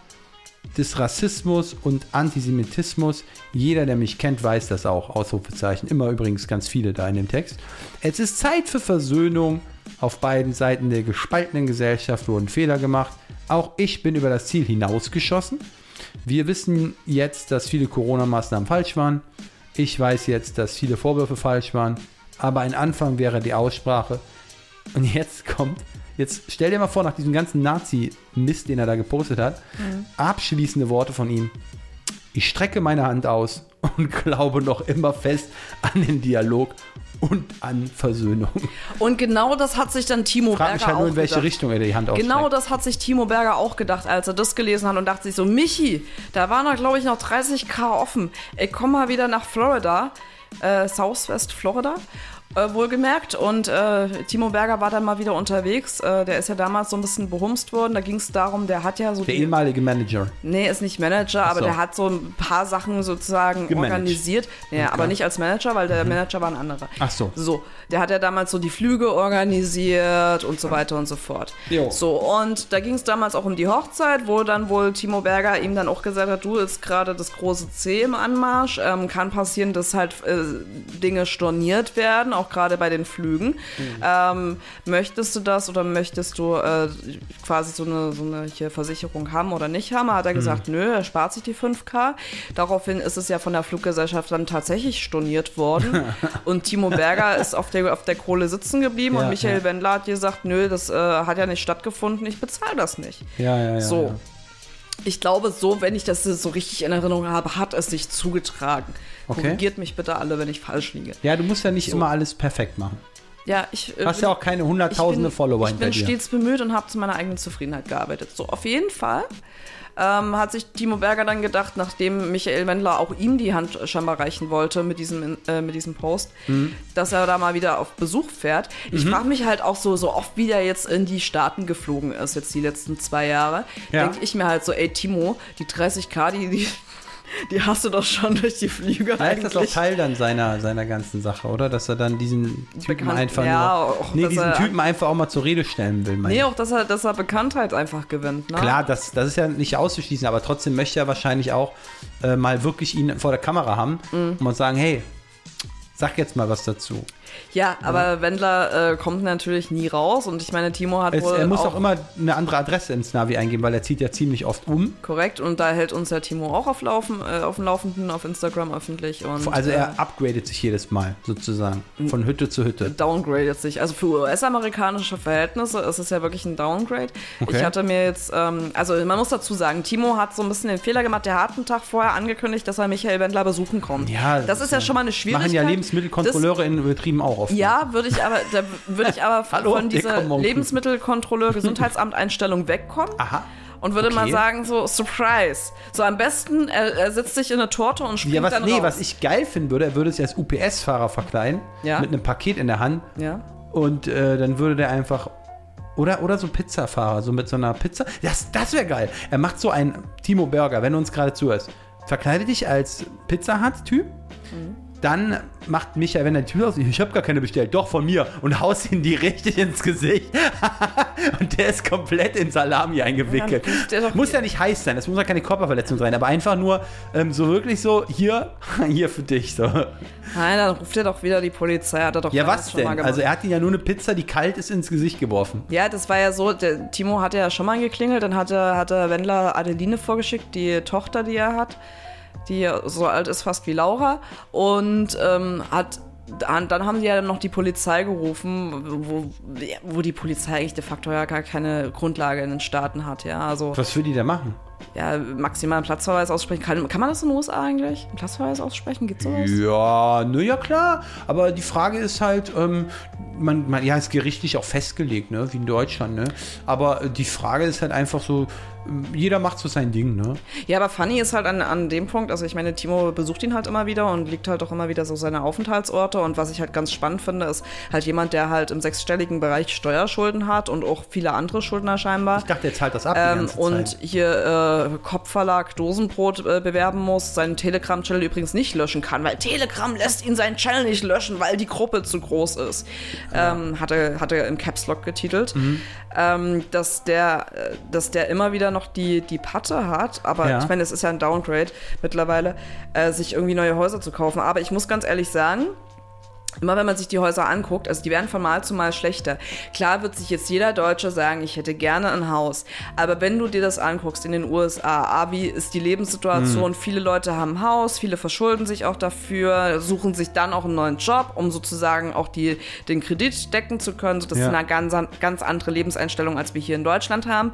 des Rassismus und Antisemitismus. Jeder, der mich kennt, weiß das auch. Ausrufezeichen. Immer übrigens ganz viele da in dem Text. Es ist Zeit für Versöhnung. Auf beiden Seiten der gespaltenen Gesellschaft wurden Fehler gemacht. Auch ich bin über das Ziel hinausgeschossen. Wir wissen jetzt, dass viele Corona-Maßnahmen falsch waren. Ich weiß jetzt, dass viele Vorwürfe falsch waren. Aber ein Anfang wäre die Aussprache. Und jetzt kommt, jetzt stell dir mal vor, nach diesem ganzen Nazi-Mist, den er da gepostet hat, mhm. abschließende Worte von ihm. Ich strecke meine Hand aus und glaube noch immer fest an den Dialog und an Versöhnung. Und genau das hat sich dann Timo Frag Berger mich halt nur, in welche gedacht. Richtung er die Hand Genau ausstreckt. das hat sich Timo Berger auch gedacht, als er das gelesen hat und dachte sich so, Michi, da waren noch, glaube ich, noch 30k offen. Ich komm mal wieder nach Florida, äh, Southwest Florida. Äh, wohlgemerkt. Und äh, Timo Berger war dann mal wieder unterwegs. Äh, der ist ja damals so ein bisschen behumst worden. Da ging es darum, der hat ja so Der die, ehemalige Manager. Nee, ist nicht Manager, aber so. der hat so ein paar Sachen sozusagen Gemanagt. organisiert. Nee, Okay. aber nicht als Manager, weil der Manager war ein anderer. Ach so. So, der hat ja damals so die Flüge organisiert und so weiter und so fort. Jo. So, und da ging es damals auch um die Hochzeit, wo dann wohl Timo Berger ihm dann auch gesagt hat, du ist gerade das große C im Anmarsch. Ähm, kann passieren, dass halt äh, Dinge storniert werden, auch gerade bei den Flügen. Ähm, möchtest du das oder möchtest du äh, quasi so eine, so eine Versicherung haben oder nicht haben? Hat er gesagt, nö, er spart sich die 5K. Daraufhin ist es ja von der Fluggesellschaft dann tatsächlich storniert worden. und Timo Berger ist auf der, auf der Kohle sitzen geblieben Ja, und Michael ja. Wendler hat gesagt, nö, das äh, hat ja nicht stattgefunden, ich bezahle das nicht. Ja, ja, ja. so. Ja. Ich glaube, so, wenn ich das so richtig in Erinnerung habe, hat es sich zugetragen. Okay. Korrigiert mich bitte alle, wenn ich falsch liege. ja, du musst ja nicht So. immer alles perfekt machen. Ja, ich. äh, Du hast ja auch keine ich hunderttausende bin, Follower Ich hinter bin dir. stets bemüht und habe zu meiner eigenen Zufriedenheit gearbeitet. So, auf jeden Fall ähm, hat sich Timo Berger dann gedacht, nachdem Michael Wendler auch ihm die Hand scheinbar reichen wollte mit diesem, äh, mit diesem Post, Mhm. dass er da mal wieder auf Besuch fährt. Ich frage mich halt auch so, so oft, wie der jetzt in die Staaten geflogen ist, jetzt die letzten zwei Jahre, Ja. denke ich mir halt so, ey Timo, die 30k, die, die, die hast du doch schon durch die Flüge Ja, ist das auch eigentlich. Teil dann seiner, seiner ganzen Sache, oder? Dass er dann diesen Typen Bekannt- einfach ja, nur, auch, nee, diesen er- Typen einfach auch mal zur Rede stellen will, mein Nee, auch, dass er, dass er Bekanntheit einfach gewinnt. Ne? Klar, das, das ist ja nicht auszuschließen, aber trotzdem möchte er wahrscheinlich auch äh, mal wirklich ihn vor der Kamera haben Mhm. und sagen, hey, sag jetzt mal was dazu. Ja, aber Wendler äh, kommt natürlich nie raus und ich meine, Timo hat Es, wohl er muss auch, auch immer eine andere Adresse ins Navi eingeben, weil er zieht ja ziemlich oft um. korrekt und da hält uns der Timo auch auf, Laufen, äh, auf dem Laufenden auf Instagram öffentlich und Also äh, er upgradet sich jedes Mal sozusagen, von Hütte zu Hütte. downgradet sich. Also für US-amerikanische Verhältnisse ist es ja wirklich ein Downgrade. Okay. Ich hatte mir jetzt, ähm, also man muss dazu sagen, Timo hat so ein bisschen den Fehler gemacht, der hat einen Tag vorher angekündigt, dass er Michael Wendler besuchen kommt. Ja, das ist ja schon mal eine Schwierigkeit. Machen ja Lebensmittelkontrolleure in Betrieben auch oft. Ja, würde ich aber, da würde ich aber Hallo, von dieser Lebensmittelkontrolleur Gesundheitsamt-Einstellung wegkommen. Aha. Und würde mal Okay. sagen, so, Surprise. So am besten, er, er setzt sich in eine Torte und springt Ja, was, dann nee, raus. was ich geil finden würde, er würde sich als UPS-Fahrer verkleiden, Ja. mit einem Paket in der Hand Ja. und äh, dann würde der einfach oder, oder so Pizzafahrer, so mit so einer Pizza. Das, das wäre geil. Er macht so einen Timo Burger, wenn du uns gerade zuhörst. Verkleide dich als Pizza Hut-Typ. Mhm. Dann macht Michael, wenn er die Tür aus, ich habe gar keine bestellt, doch von mir und haust ihn die richtig ins Gesicht. und der ist komplett in Salami eingewickelt. Ja, er muss ja nicht heiß sein, das muss ja keine Körperverletzung sein, aber einfach nur ähm, so wirklich so, hier, hier für dich. So. Nein, dann ruft er doch wieder die Polizei. Hat er doch Ja, was denn? Also er hat ihn ja nur eine Pizza, die kalt ist, ins Gesicht geworfen. Ja, das war ja so, der Timo hatte ja schon mal geklingelt, dann hatte, hatte Wendler Adeline vorgeschickt, die Tochter, die er hat, die so alt ist fast wie Laura und ähm, hat dann, dann haben die ja noch die Polizei gerufen, wo, wo die Polizei eigentlich de facto ja gar keine Grundlage in den Staaten hat, ja. Also Was will die da machen? ja, maximal einen Platzverweis aussprechen. Kann, kann man das in den USA eigentlich? Einen Platzverweis aussprechen? Geht sowas? Ja, nur ja klar. Aber die Frage ist halt, ähm, man, man, ja, ist gerichtlich auch festgelegt, ne, wie in Deutschland, ne. Aber äh, die Frage ist halt einfach so, jeder macht so sein Ding, ne. Ja, aber funny ist halt an, an dem Punkt, also ich meine, Timo besucht ihn halt immer wieder und liegt halt auch immer wieder so seine Aufenthaltsorte und was ich halt ganz spannend finde, ist halt jemand, der halt im sechsstelligen Bereich Steuerschulden hat und auch viele andere Schuldner scheinbar. Ich dachte, er zahlt das ab Ähm, und hier äh, Kopfverlag Dosenbrot äh, bewerben muss, seinen Telegram-Channel übrigens nicht löschen kann, weil Telegram lässt ihn seinen Channel nicht löschen, weil die Gruppe zu groß ist. Ähm, hat, er, hat er im Caps Lock getitelt. Mhm. Ähm, dass, der, äh, dass der immer wieder noch die, die Patte hat, aber Ja. ich meine, es ist ja ein Downgrade mittlerweile, äh, sich irgendwie neue Häuser zu kaufen. Aber ich muss ganz ehrlich sagen, Immer wenn man sich die Häuser anguckt, also die werden von Mal zu Mal schlechter. Klar wird sich jetzt jeder Deutsche sagen, ich hätte gerne ein Haus. Aber wenn du dir das anguckst in den USA, A, wie ist die Lebenssituation? Viele Leute haben ein Haus, viele verschulden sich auch dafür, suchen sich dann auch einen neuen Job, um sozusagen auch die, den Kredit decken zu können. So, das Ja. ist eine ganz, ganz andere Lebenseinstellung, als wir hier in Deutschland haben.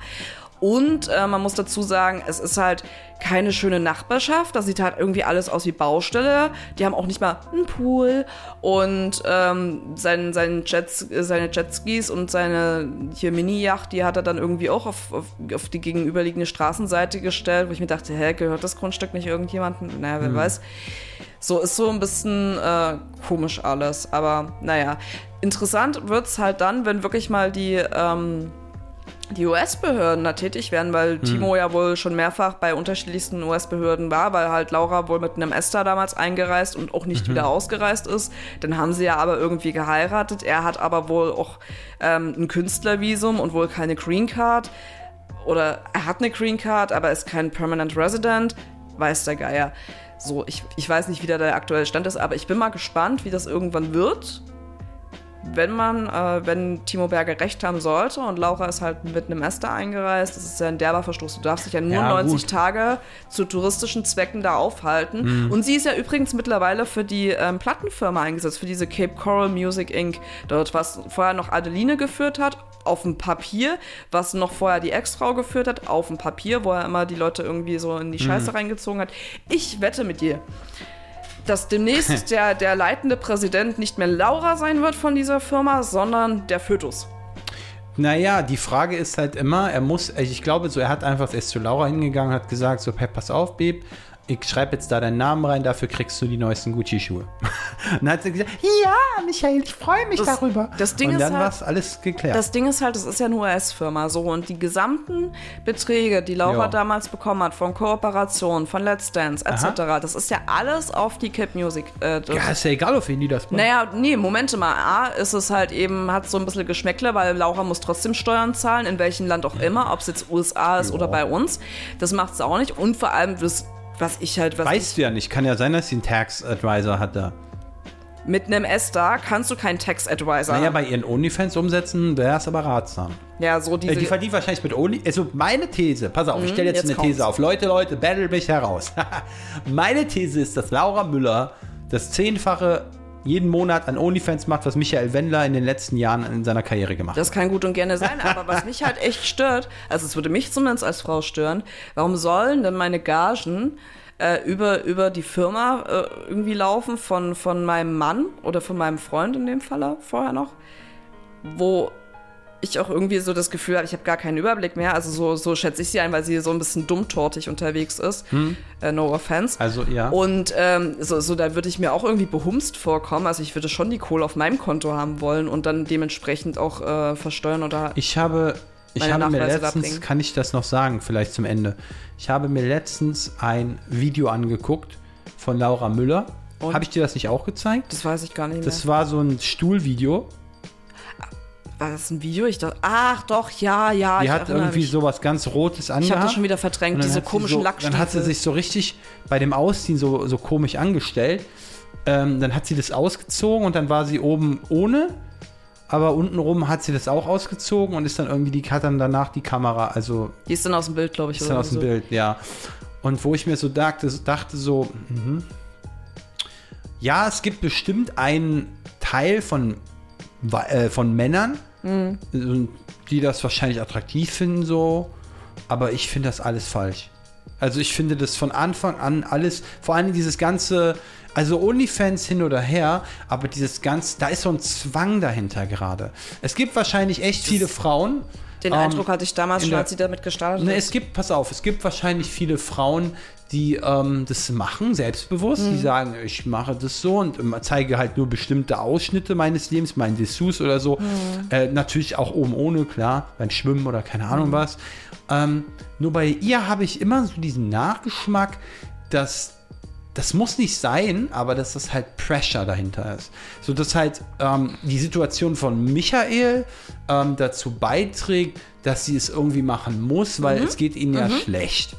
Und äh, man muss dazu sagen, es ist halt keine schöne Nachbarschaft. Da sieht halt irgendwie alles aus wie Baustelle. Die haben auch nicht mal einen Pool. Und ähm, sein, sein Jets, seine Jetskis und seine hier Mini-Yacht, die hat er dann irgendwie auch auf, auf, auf die gegenüberliegende Straßenseite gestellt, wo ich mir dachte, hä, gehört das Grundstück nicht irgendjemandem? Naja, wer weiß. So ist so ein bisschen äh, komisch alles. Aber naja, interessant wird's halt dann, wenn wirklich mal die. Ähm, die US-Behörden da tätig werden, weil Timo ja wohl schon mehrfach bei unterschiedlichsten US-Behörden war, weil halt Laura wohl mit einem Esther damals eingereist und auch nicht wieder ausgereist ist. Dann haben sie ja aber irgendwie geheiratet. Er hat aber wohl auch ähm, ein Künstlervisum und wohl keine Green Card. Oder er hat eine Green Card, aber ist kein Permanent Resident. Weiß der Geier. So, ich, ich weiß nicht, wie da der aktuelle Stand ist, aber ich bin mal gespannt, wie das irgendwann wird wenn man, äh, wenn Timo Berger recht haben sollte und Laura ist halt mit einem Esther eingereist, das ist ja ein derber Verstoß. Du darfst dich ja nur Ja, 90 gut. Tage zu touristischen Zwecken da aufhalten. Und sie ist ja übrigens mittlerweile für die ähm, Plattenfirma eingesetzt, für diese Cape Coral Music Inc. Dort, was vorher noch Adeline geführt hat, auf dem Papier, was noch vorher die Ex-Frau geführt hat, auf dem Papier, wo er immer die Leute irgendwie so in die Scheiße reingezogen hat. Ich wette mit dir, dass demnächst der, der leitende Präsident nicht mehr Laura sein wird von dieser Firma, sondern der Fötus. Naja, die Frage ist halt immer, er muss, ich glaube so, er hat einfach, er ist zu Laura hingegangen, hat gesagt, so, hey, pass auf, Babe, ich schreibe jetzt da deinen Namen rein, dafür kriegst du die neuesten Gucci-Schuhe. Und dann hat sie gesagt, ja, Michael, ich freue mich Das- darüber. das Ding Und ist dann halt- war es alles geklärt. Das Ding ist halt, es ist ja eine US-Firma so und die gesamten Beträge, die Laura Ja. damals bekommen hat, von Kooperationen, von Let's Dance etc., das ist ja alles auf die Cap Music. Äh, ja, ist ja egal, auf wen die das machen. Naja, nee, Momente mal. A, ist es halt eben, hat so ein bisschen Geschmäckle, weil Laura muss trotzdem Steuern zahlen, in welchem Land auch immer, ob es jetzt USA ist oder bei uns. Das macht es auch nicht. Und vor allem, das, was ich halt, was Weißt du ja nicht, kann ja sein, dass sie einen Tax Advisor hat da. mit einem S-Star kannst du keinen Tax Advisor. Naja, bei ihren OnlyFans-Umsätzen wäre es aber ratsam. ja, so diese. Äh, die verdient wahrscheinlich mit Only. Also meine These, pass auf, ich stelle jetzt, Mhm, jetzt eine These kommt's. auf. Leute, Leute, battle mich heraus. meine These ist, dass Laura Müller das Zehnfache jeden Monat an OnlyFans macht, was Michael Wendler in den letzten Jahren in seiner Karriere gemacht hat. Das kann gut und gerne sein, aber was mich halt echt stört, also es würde mich zumindest als Frau stören, warum sollen denn meine Gagen äh, über, über die Firma äh, irgendwie laufen von, von meinem Mann oder von meinem Freund in dem Falle vorher noch, wo ich auch irgendwie so das Gefühl habe, ich habe gar keinen Überblick mehr. Also so, so schätze ich sie ein, weil sie so ein bisschen dummtortig unterwegs ist. Äh, no offense. Also, ja. Und ähm, so, so da würde ich mir auch irgendwie behumst vorkommen. Also ich würde schon die Kohle auf meinem Konto haben wollen und dann dementsprechend auch äh, versteuern oder. Ich habe, ich habe mir Nachweise letztens, kann ich das noch sagen, vielleicht zum Ende. Ich habe mir letztens ein Video angeguckt von Laura Müller? Habe ich dir das nicht auch gezeigt? Das weiß ich gar nicht mehr. Das war so ein Stuhlvideo. War das ein Video? Ich dachte, ach doch, ja, ja. Die hat irgendwie mich. sowas ganz Rotes angehabt. Ich habe das schon wieder verdrängt, diese komischen so, Lackstiefel. Dann hat sie sich so richtig bei dem Ausziehen so, so komisch angestellt. Ähm, dann hat sie das ausgezogen und dann war sie oben ohne. Aber untenrum hat sie das auch ausgezogen und ist dann irgendwie, die hat dann danach die Kamera, also Die ist dann aus dem Bild, glaube ich. ist dann aus dem so. Bild, ja. Und wo ich mir so dachte, dachte so, mhm. ja, es gibt bestimmt einen Teil von, äh, von Männern, Mhm. die das wahrscheinlich attraktiv finden, so, aber ich finde das alles falsch. Also ich finde das von Anfang an alles, vor allem dieses ganze, also OnlyFans hin oder her, aber dieses ganze, da ist so ein Zwang dahinter gerade. Es gibt wahrscheinlich echt viele Frauen. Den ähm, Eindruck hatte ich damals schon, als sie damit gestartet Ne, hat. es gibt, pass auf, es gibt wahrscheinlich viele Frauen, die ähm, das machen, selbstbewusst, Mhm. die sagen, ich mache das so und zeige halt nur bestimmte Ausschnitte meines Lebens, meinen Dessous oder so. Mhm. Äh, natürlich auch oben ohne, klar, beim Schwimmen oder keine Ahnung Mhm. was. Ähm, nur bei ihr habe ich immer so diesen Nachgeschmack, dass das muss nicht sein, aber dass das halt Pressure dahinter ist. So dass halt ähm, die Situation von Michael ähm, dazu beiträgt, dass sie es irgendwie machen muss, weil es geht ihnen ja schlecht.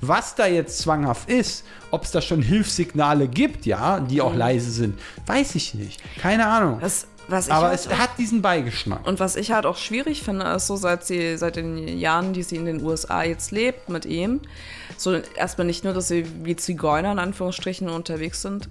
Was da jetzt zwanghaft ist, ob es da schon Hilfssignale gibt, ja, die auch leise sind, weiß ich nicht. Keine Ahnung. Das, aber halt es hat diesen Beigeschmack. Und was ich halt auch schwierig finde, ist so, seit sie, seit den Jahren, die sie in den USA jetzt lebt mit ihm, so erstmal nicht nur, dass sie wie Zigeuner in Anführungsstrichen unterwegs sind.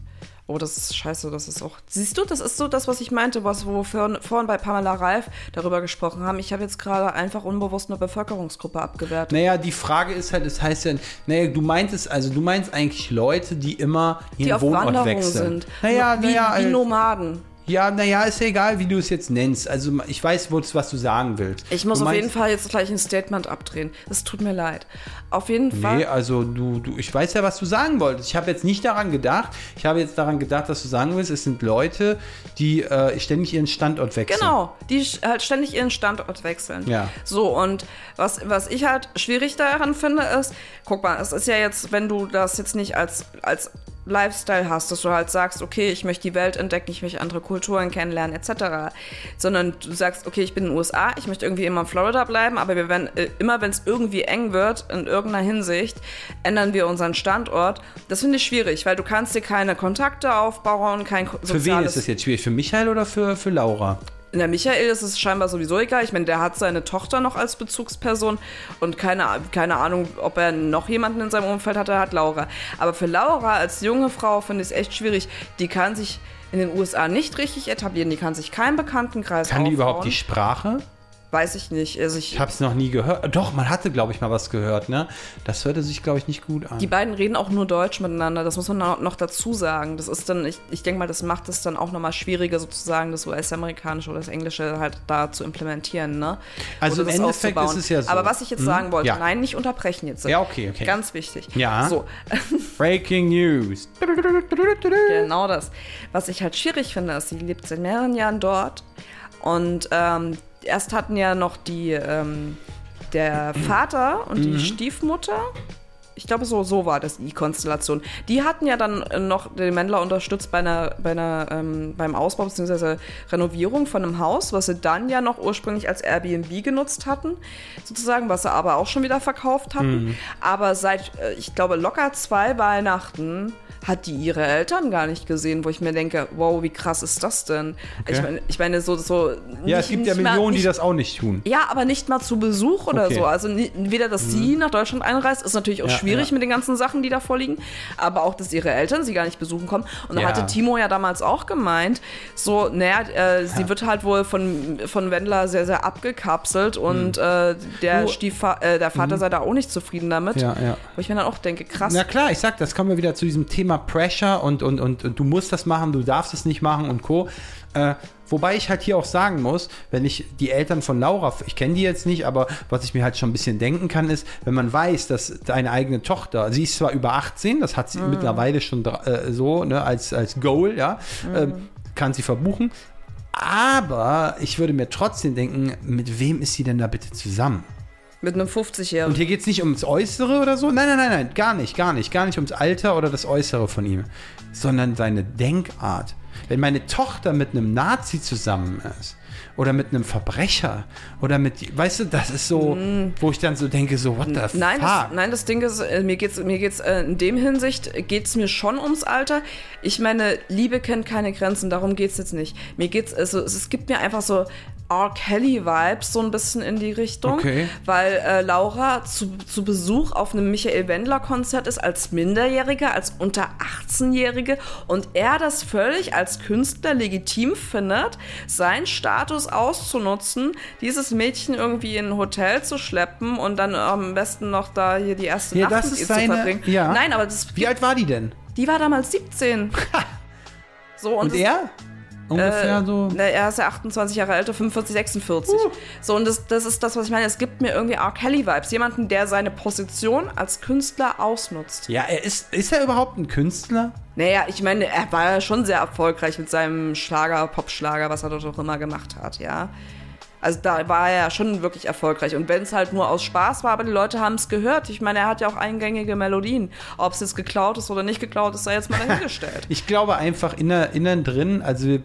Oh, das ist scheiße, das ist auch. Siehst du, das ist so das, was ich meinte, was wo wir vorhin, vorhin bei Pamela Reif darüber gesprochen haben. Ich habe jetzt gerade einfach unbewusst eine Bevölkerungsgruppe abgewertet. Naja, die Frage ist halt, es heißt ja, naja, du meintest, also du meinst eigentlich Leute, die immer ihren die auf Wohnort Wanderung wechseln. sind. Naja, wie, naja, wie äh, Nomaden. Ja, naja, ist ja egal, wie du es jetzt nennst. Also ich weiß, was du sagen willst. Ich muss auf jeden Fall jetzt gleich ein Statement abdrehen. Es tut mir leid. Auf jeden Fall. Nee, also du, du, ich weiß ja, was du sagen wolltest. Ich habe jetzt nicht daran gedacht. Ich habe jetzt daran gedacht, dass du sagen willst, es sind Leute, die äh, ständig ihren Standort wechseln. Genau, die halt ständig ihren Standort wechseln. Ja. So, und was, was ich halt schwierig daran finde, ist, guck mal, es ist ja jetzt, wenn du das jetzt nicht als, als Lifestyle hast, dass du halt sagst, okay, ich möchte die Welt entdecken, ich möchte andere Kulturen kennenlernen, etc., sondern du sagst, okay, ich bin in den USA, ich möchte irgendwie immer in Florida bleiben, aber wir werden äh, immer, wenn es irgendwie eng wird, in irgendeiner Hinsicht, ändern wir unseren Standort. Das finde ich schwierig, weil du kannst dir keine Kontakte aufbauen, kein ko- Für wen soziales ist das jetzt schwierig? Für Michael oder für, für Laura? Der Michael ist es scheinbar sowieso egal. Ich meine, der hat seine Tochter noch als Bezugsperson und keine, keine Ahnung, ob er noch jemanden in seinem Umfeld hat, er hat Laura. Aber für Laura als junge Frau finde ich es echt schwierig. Die kann sich in den USA nicht richtig etablieren, die kann sich keinen Bekanntenkreis Kann die aufbauen. überhaupt die Sprache? Weiß ich nicht. Also ich, Ich habe es noch nie gehört. Doch, man hatte, glaube ich, mal was gehört, ne? Das hörte sich, glaube ich, nicht gut an. die beiden reden auch nur Deutsch miteinander, das muss man noch- dazu sagen. Das ist dann, ich, ich denke mal, das macht es dann auch nochmal schwieriger, sozusagen das US-amerikanische oder das Englische halt da zu implementieren, ne? Also Oder im Endeffekt ist es ja so. Aber was ich jetzt Hm? sagen wollte, Ja. nein, nicht unterbrechen jetzt. Ja, okay, okay. Ganz wichtig. Ja. So, Breaking News. genau das. Was ich halt schwierig finde, ist, sie lebt seit mehreren Jahren dort und ähm, erst hatten ja noch die, ähm, der Vater und Mhm. die Stiefmutter. Ich glaube, so, so war das die Konstellation. Die hatten ja dann äh, noch den Mändler unterstützt bei einer, bei einer, ähm, beim Ausbau bzw. Renovierung von einem Haus, was sie dann ja noch ursprünglich als Airbnb genutzt hatten, sozusagen, was sie aber auch schon wieder verkauft hatten. Mhm. Aber seit, äh, ich glaube, locker zwei Weihnachten hat die ihre Eltern gar nicht gesehen, wo ich mir denke, wow, wie krass ist das denn? Ich meine, ich meine, so, so. Ja, es nicht- gibt ja nicht mal- Millionen, die nicht- das auch nicht tun. ja, aber nicht mal zu Besuch oder Okay. Mhm. so. Also weder, dass sie nach Deutschland einreist, ist natürlich auch Ja, schwierig ja. mit den ganzen Sachen, die da vorliegen. Aber auch, dass ihre Eltern sie gar nicht besuchen kommen. Und da Ja. hatte Timo ja damals auch gemeint, so, naja, äh, sie wird halt wohl von, von Wendler sehr, sehr abgekapselt und äh, der, Stiefva äh, der Vater sei da auch nicht zufrieden damit. Mhm. Ja, ja. Wo ich mir dann auch denke, krass. Na klar, ich sag, das kommen wir wieder zu diesem Thema Pressure und, und, und, und du musst das machen, du darfst es nicht machen und Co. Äh, wobei ich halt hier auch sagen muss, wenn ich die Eltern von Laura, ich kenne die jetzt nicht, aber was ich mir halt schon ein bisschen denken kann, ist, wenn man weiß, dass deine eigene Tochter, sie ist zwar über 18, das hat sie mittlerweile schon äh, so, ne, als, als Goal, ja, ähm, kann sie verbuchen. Aber ich würde mir trotzdem denken, mit wem ist sie denn da bitte zusammen? Mit einem Und 50-Jährigen. hier geht es nicht ums Äußere oder so. Nein, nein, nein, nein, gar nicht, gar nicht. Gar nicht ums Alter oder das Äußere von ihm, sondern seine Denkart. Wenn meine Tochter mit einem Nazi zusammen ist oder mit einem Verbrecher oder mit, weißt du, das ist so, wo ich dann so denke, so, what the Mm. Nein, fuck? das, nein, das Ding ist, äh, mir geht's, mir geht's äh, in dem Hinsicht geht's mir schon ums Alter. Ich meine, Liebe kennt keine Grenzen, darum geht's jetzt nicht. Mir geht's, also es, gibt mir einfach so R. Kelly Vibes so ein bisschen in die Richtung, Okay. weil äh, Laura zu, zu Besuch auf einem Michael Wendler Konzert ist als Minderjähriger, als unter 18-Jährige und er das völlig als Künstler legitim findet, seinen Status auszunutzen, dieses Mädchen irgendwie in ein Hotel zu schleppen und dann am besten noch da hier die erste Ja, Nacht mit ihr zu seine- verbringen. ja. Nein, aber das, Wie alt war die denn? die war damals 17. so und, Und er? Ungefähr äh, so. Er ist ja 28 Jahre älter, 45, 46. Uh. So, und das, das ist das, was ich meine. Es gibt mir irgendwie R. Kelly-Vibes. Jemanden, der seine Position als Künstler ausnutzt. Ja, er ist, ist er überhaupt ein Künstler? Naja, ich meine, er war ja schon sehr erfolgreich mit seinem Schlager, Popschlager, was er dort auch immer gemacht hat, ja. Also da war er ja schon wirklich erfolgreich. Und wenn es halt nur aus Spaß war, aber die Leute haben es gehört. Ich meine, er hat ja auch eingängige Melodien. Ob es jetzt geklaut ist oder nicht geklaut ist, sei jetzt mal dahingestellt. Ich glaube einfach inner, innen drin, also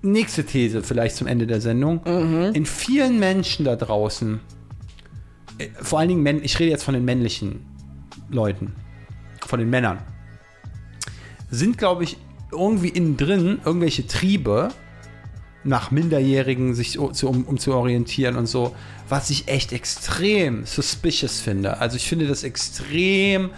nächste These vielleicht zum Ende der Sendung. Mhm. In vielen Menschen da draußen, äh, vor allen Dingen, ich rede jetzt von den männlichen Leuten, von den Männern, sind, glaube ich, irgendwie innen drin irgendwelche Triebe nach Minderjährigen sich zu, um, um zu orientieren und so, was ich echt extrem suspicious finde. Also ich finde das extrem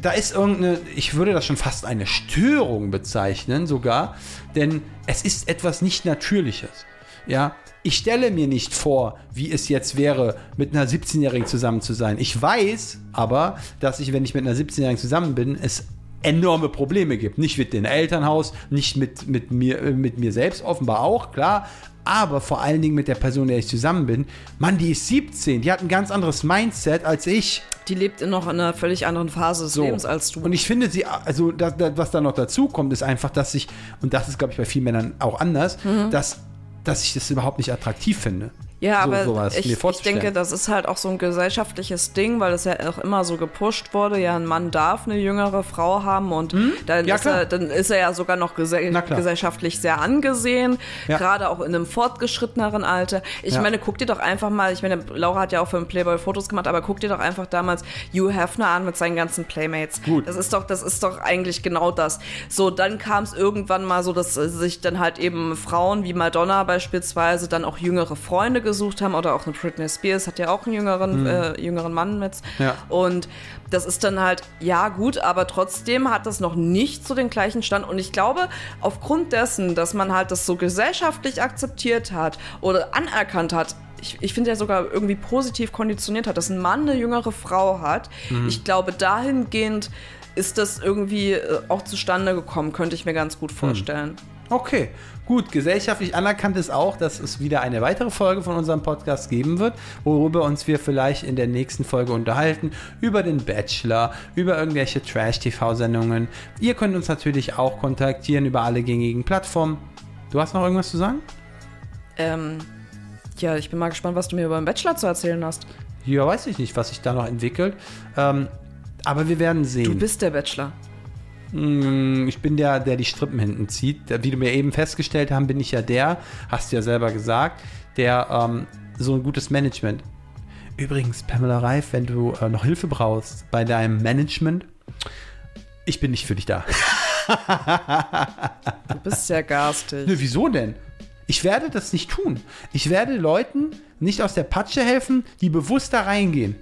da ist irgendeine, ich würde das schon fast eine Störung bezeichnen sogar, denn es ist etwas nicht Natürliches. Ja, ich stelle mir nicht vor, wie es jetzt wäre, mit einer 17-Jährigen zusammen zu sein. Ich weiß aber, dass ich, wenn ich mit einer 17-Jährigen zusammen bin, es enorme Probleme gibt. Nicht mit dem Elternhaus, nicht mit, mit, mir, äh, mit mir selbst, offenbar auch, klar. Aber vor allen Dingen mit der Person, der ich zusammen bin. Mann, die ist 17, die hat ein ganz anderes Mindset als ich. Die lebt in noch in einer völlig anderen Phase des So. Lebens als du. Und ich finde sie, also das, das, was da noch dazu kommt, ist einfach, dass ich, und das ist, glaube ich, bei vielen Männern auch anders, dass, dass ich das überhaupt nicht attraktiv finde. Ja, so, aber sowas ich, ich denke, das ist halt auch so ein gesellschaftliches Ding, weil es ja auch immer so gepusht wurde, ja, ein Mann darf eine jüngere Frau haben und dann, Hm? Ja, ist er, dann ist er ja sogar noch gese gesellschaftlich sehr angesehen, Ja. gerade auch in einem fortgeschritteneren Alter. Ich Ja. meine, guck dir doch einfach mal, ich meine, Laura hat ja auch für den Playboy Fotos gemacht, aber guck dir doch einfach damals Hugh Hefner an mit seinen ganzen Playmates. Gut. Das ist doch, das ist doch eigentlich genau das. So, dann kam es irgendwann mal so, dass sich dann halt eben Frauen wie Madonna beispielsweise dann auch jüngere Freunde gesucht haben oder auch eine Britney Spears hat ja auch einen jüngeren, äh, jüngeren Mann mit. Mhm. Ja. Und das ist dann halt, ja gut, aber trotzdem hat das noch nicht so den gleichen Stand. Und ich glaube, aufgrund dessen, dass man halt das so gesellschaftlich akzeptiert hat oder anerkannt hat, ich, ich finde ja sogar irgendwie positiv konditioniert hat, dass ein Mann eine jüngere Frau hat. Mhm. Ich glaube, dahingehend ist das irgendwie äh, auch zustande gekommen, könnte ich mir ganz gut vorstellen. Okay, gut. Gesellschaftlich anerkannt ist auch, dass es wieder eine weitere Folge von unserem Podcast geben wird, worüber uns wir vielleicht in der nächsten Folge unterhalten. Über den Bachelor, über irgendwelche Trash-TV-Sendungen. Ihr könnt uns natürlich auch kontaktieren über alle gängigen Plattformen. Du hast noch irgendwas zu sagen? Ähm, ja, ich bin mal gespannt, was du mir über den Bachelor zu erzählen hast. Ja, weiß ich nicht, was sich da noch entwickelt. Ähm, aber wir werden sehen. Du bist der Bachelor. Mm, Ich bin der, der die Strippen hinten zieht. Wie du mir eben festgestellt haben, bin ich ja der, hast du ja selber gesagt, der ähm, so ein gutes Management. Übrigens, Pamela Reif, wenn du äh, noch Hilfe brauchst bei deinem Management, ich bin nicht für dich da. Du bist sehr garstig. Nö, wieso denn? Ich werde das nicht tun. Ich werde Leuten nicht aus der Patsche helfen, die bewusst da reingehen.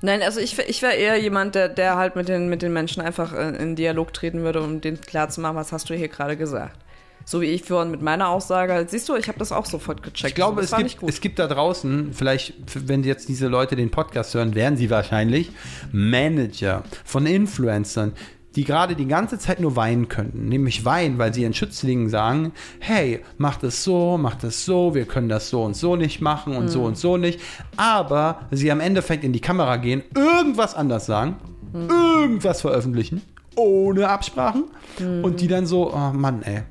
Nein, also ich, ich wäre eher jemand, der, der halt mit den, mit den Menschen einfach äh, in Dialog treten würde, um denen klarzumachen, was hast du hier gerade gesagt. So wie ich vorhin mit meiner Aussage, siehst du, ich habe das auch sofort gecheckt. Ich glaube, das es gibt, es gibt da draußen, vielleicht, wenn jetzt diese Leute den Podcast hören, werden sie wahrscheinlich Manager von Influencern, die gerade die ganze Zeit nur weinen könnten. Nämlich weinen, weil sie ihren Schützlingen sagen, hey, mach das so, mach das so, wir können das so und so nicht machen und so und so nicht. Aber sie am Endeffekt in die Kamera gehen, irgendwas anders sagen, irgendwas veröffentlichen, ohne Absprachen. Und die dann so, oh Mann, ey. ja,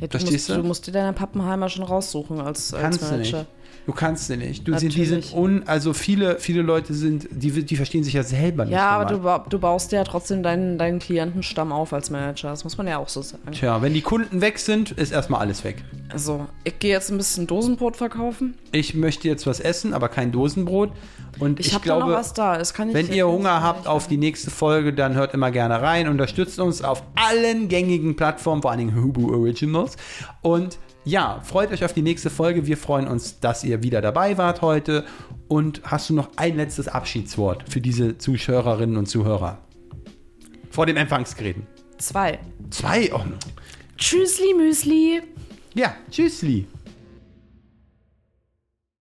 du, verstehst musst, du? du musst dir deine Pappenheimer schon raussuchen als, als Kannst du Manager. nicht. Du kannst sie nicht. Du sind, die sind un, also viele, viele Leute sind, die, die verstehen sich ja selber nicht. Ja, aber du, du baust ja trotzdem deinen, deinen Klientenstamm auf als Manager. Das muss man ja auch so sagen. Tja, wenn die Kunden weg sind, ist erstmal alles weg. Also, ich gehe jetzt ein bisschen Dosenbrot verkaufen. Ich möchte jetzt was essen, aber kein Dosenbrot. Und Ich, ich, glaube, noch was da. Das kann ich wenn ihr Hunger habt auf die nächste Folge, dann hört immer gerne rein. Unterstützt uns auf allen gängigen Plattformen, vor allen Dingen Hubu Originals. Und ja, freut euch auf die nächste Folge. Wir freuen uns, dass ihr wieder dabei wart heute. Und hast du noch ein letztes Abschiedswort für diese Zuhörerinnen und Zuhörer? Vor dem Empfangsgeräten. Zwei. Zwei. Oh. Tschüssli, Müsli. Ja, tschüssli.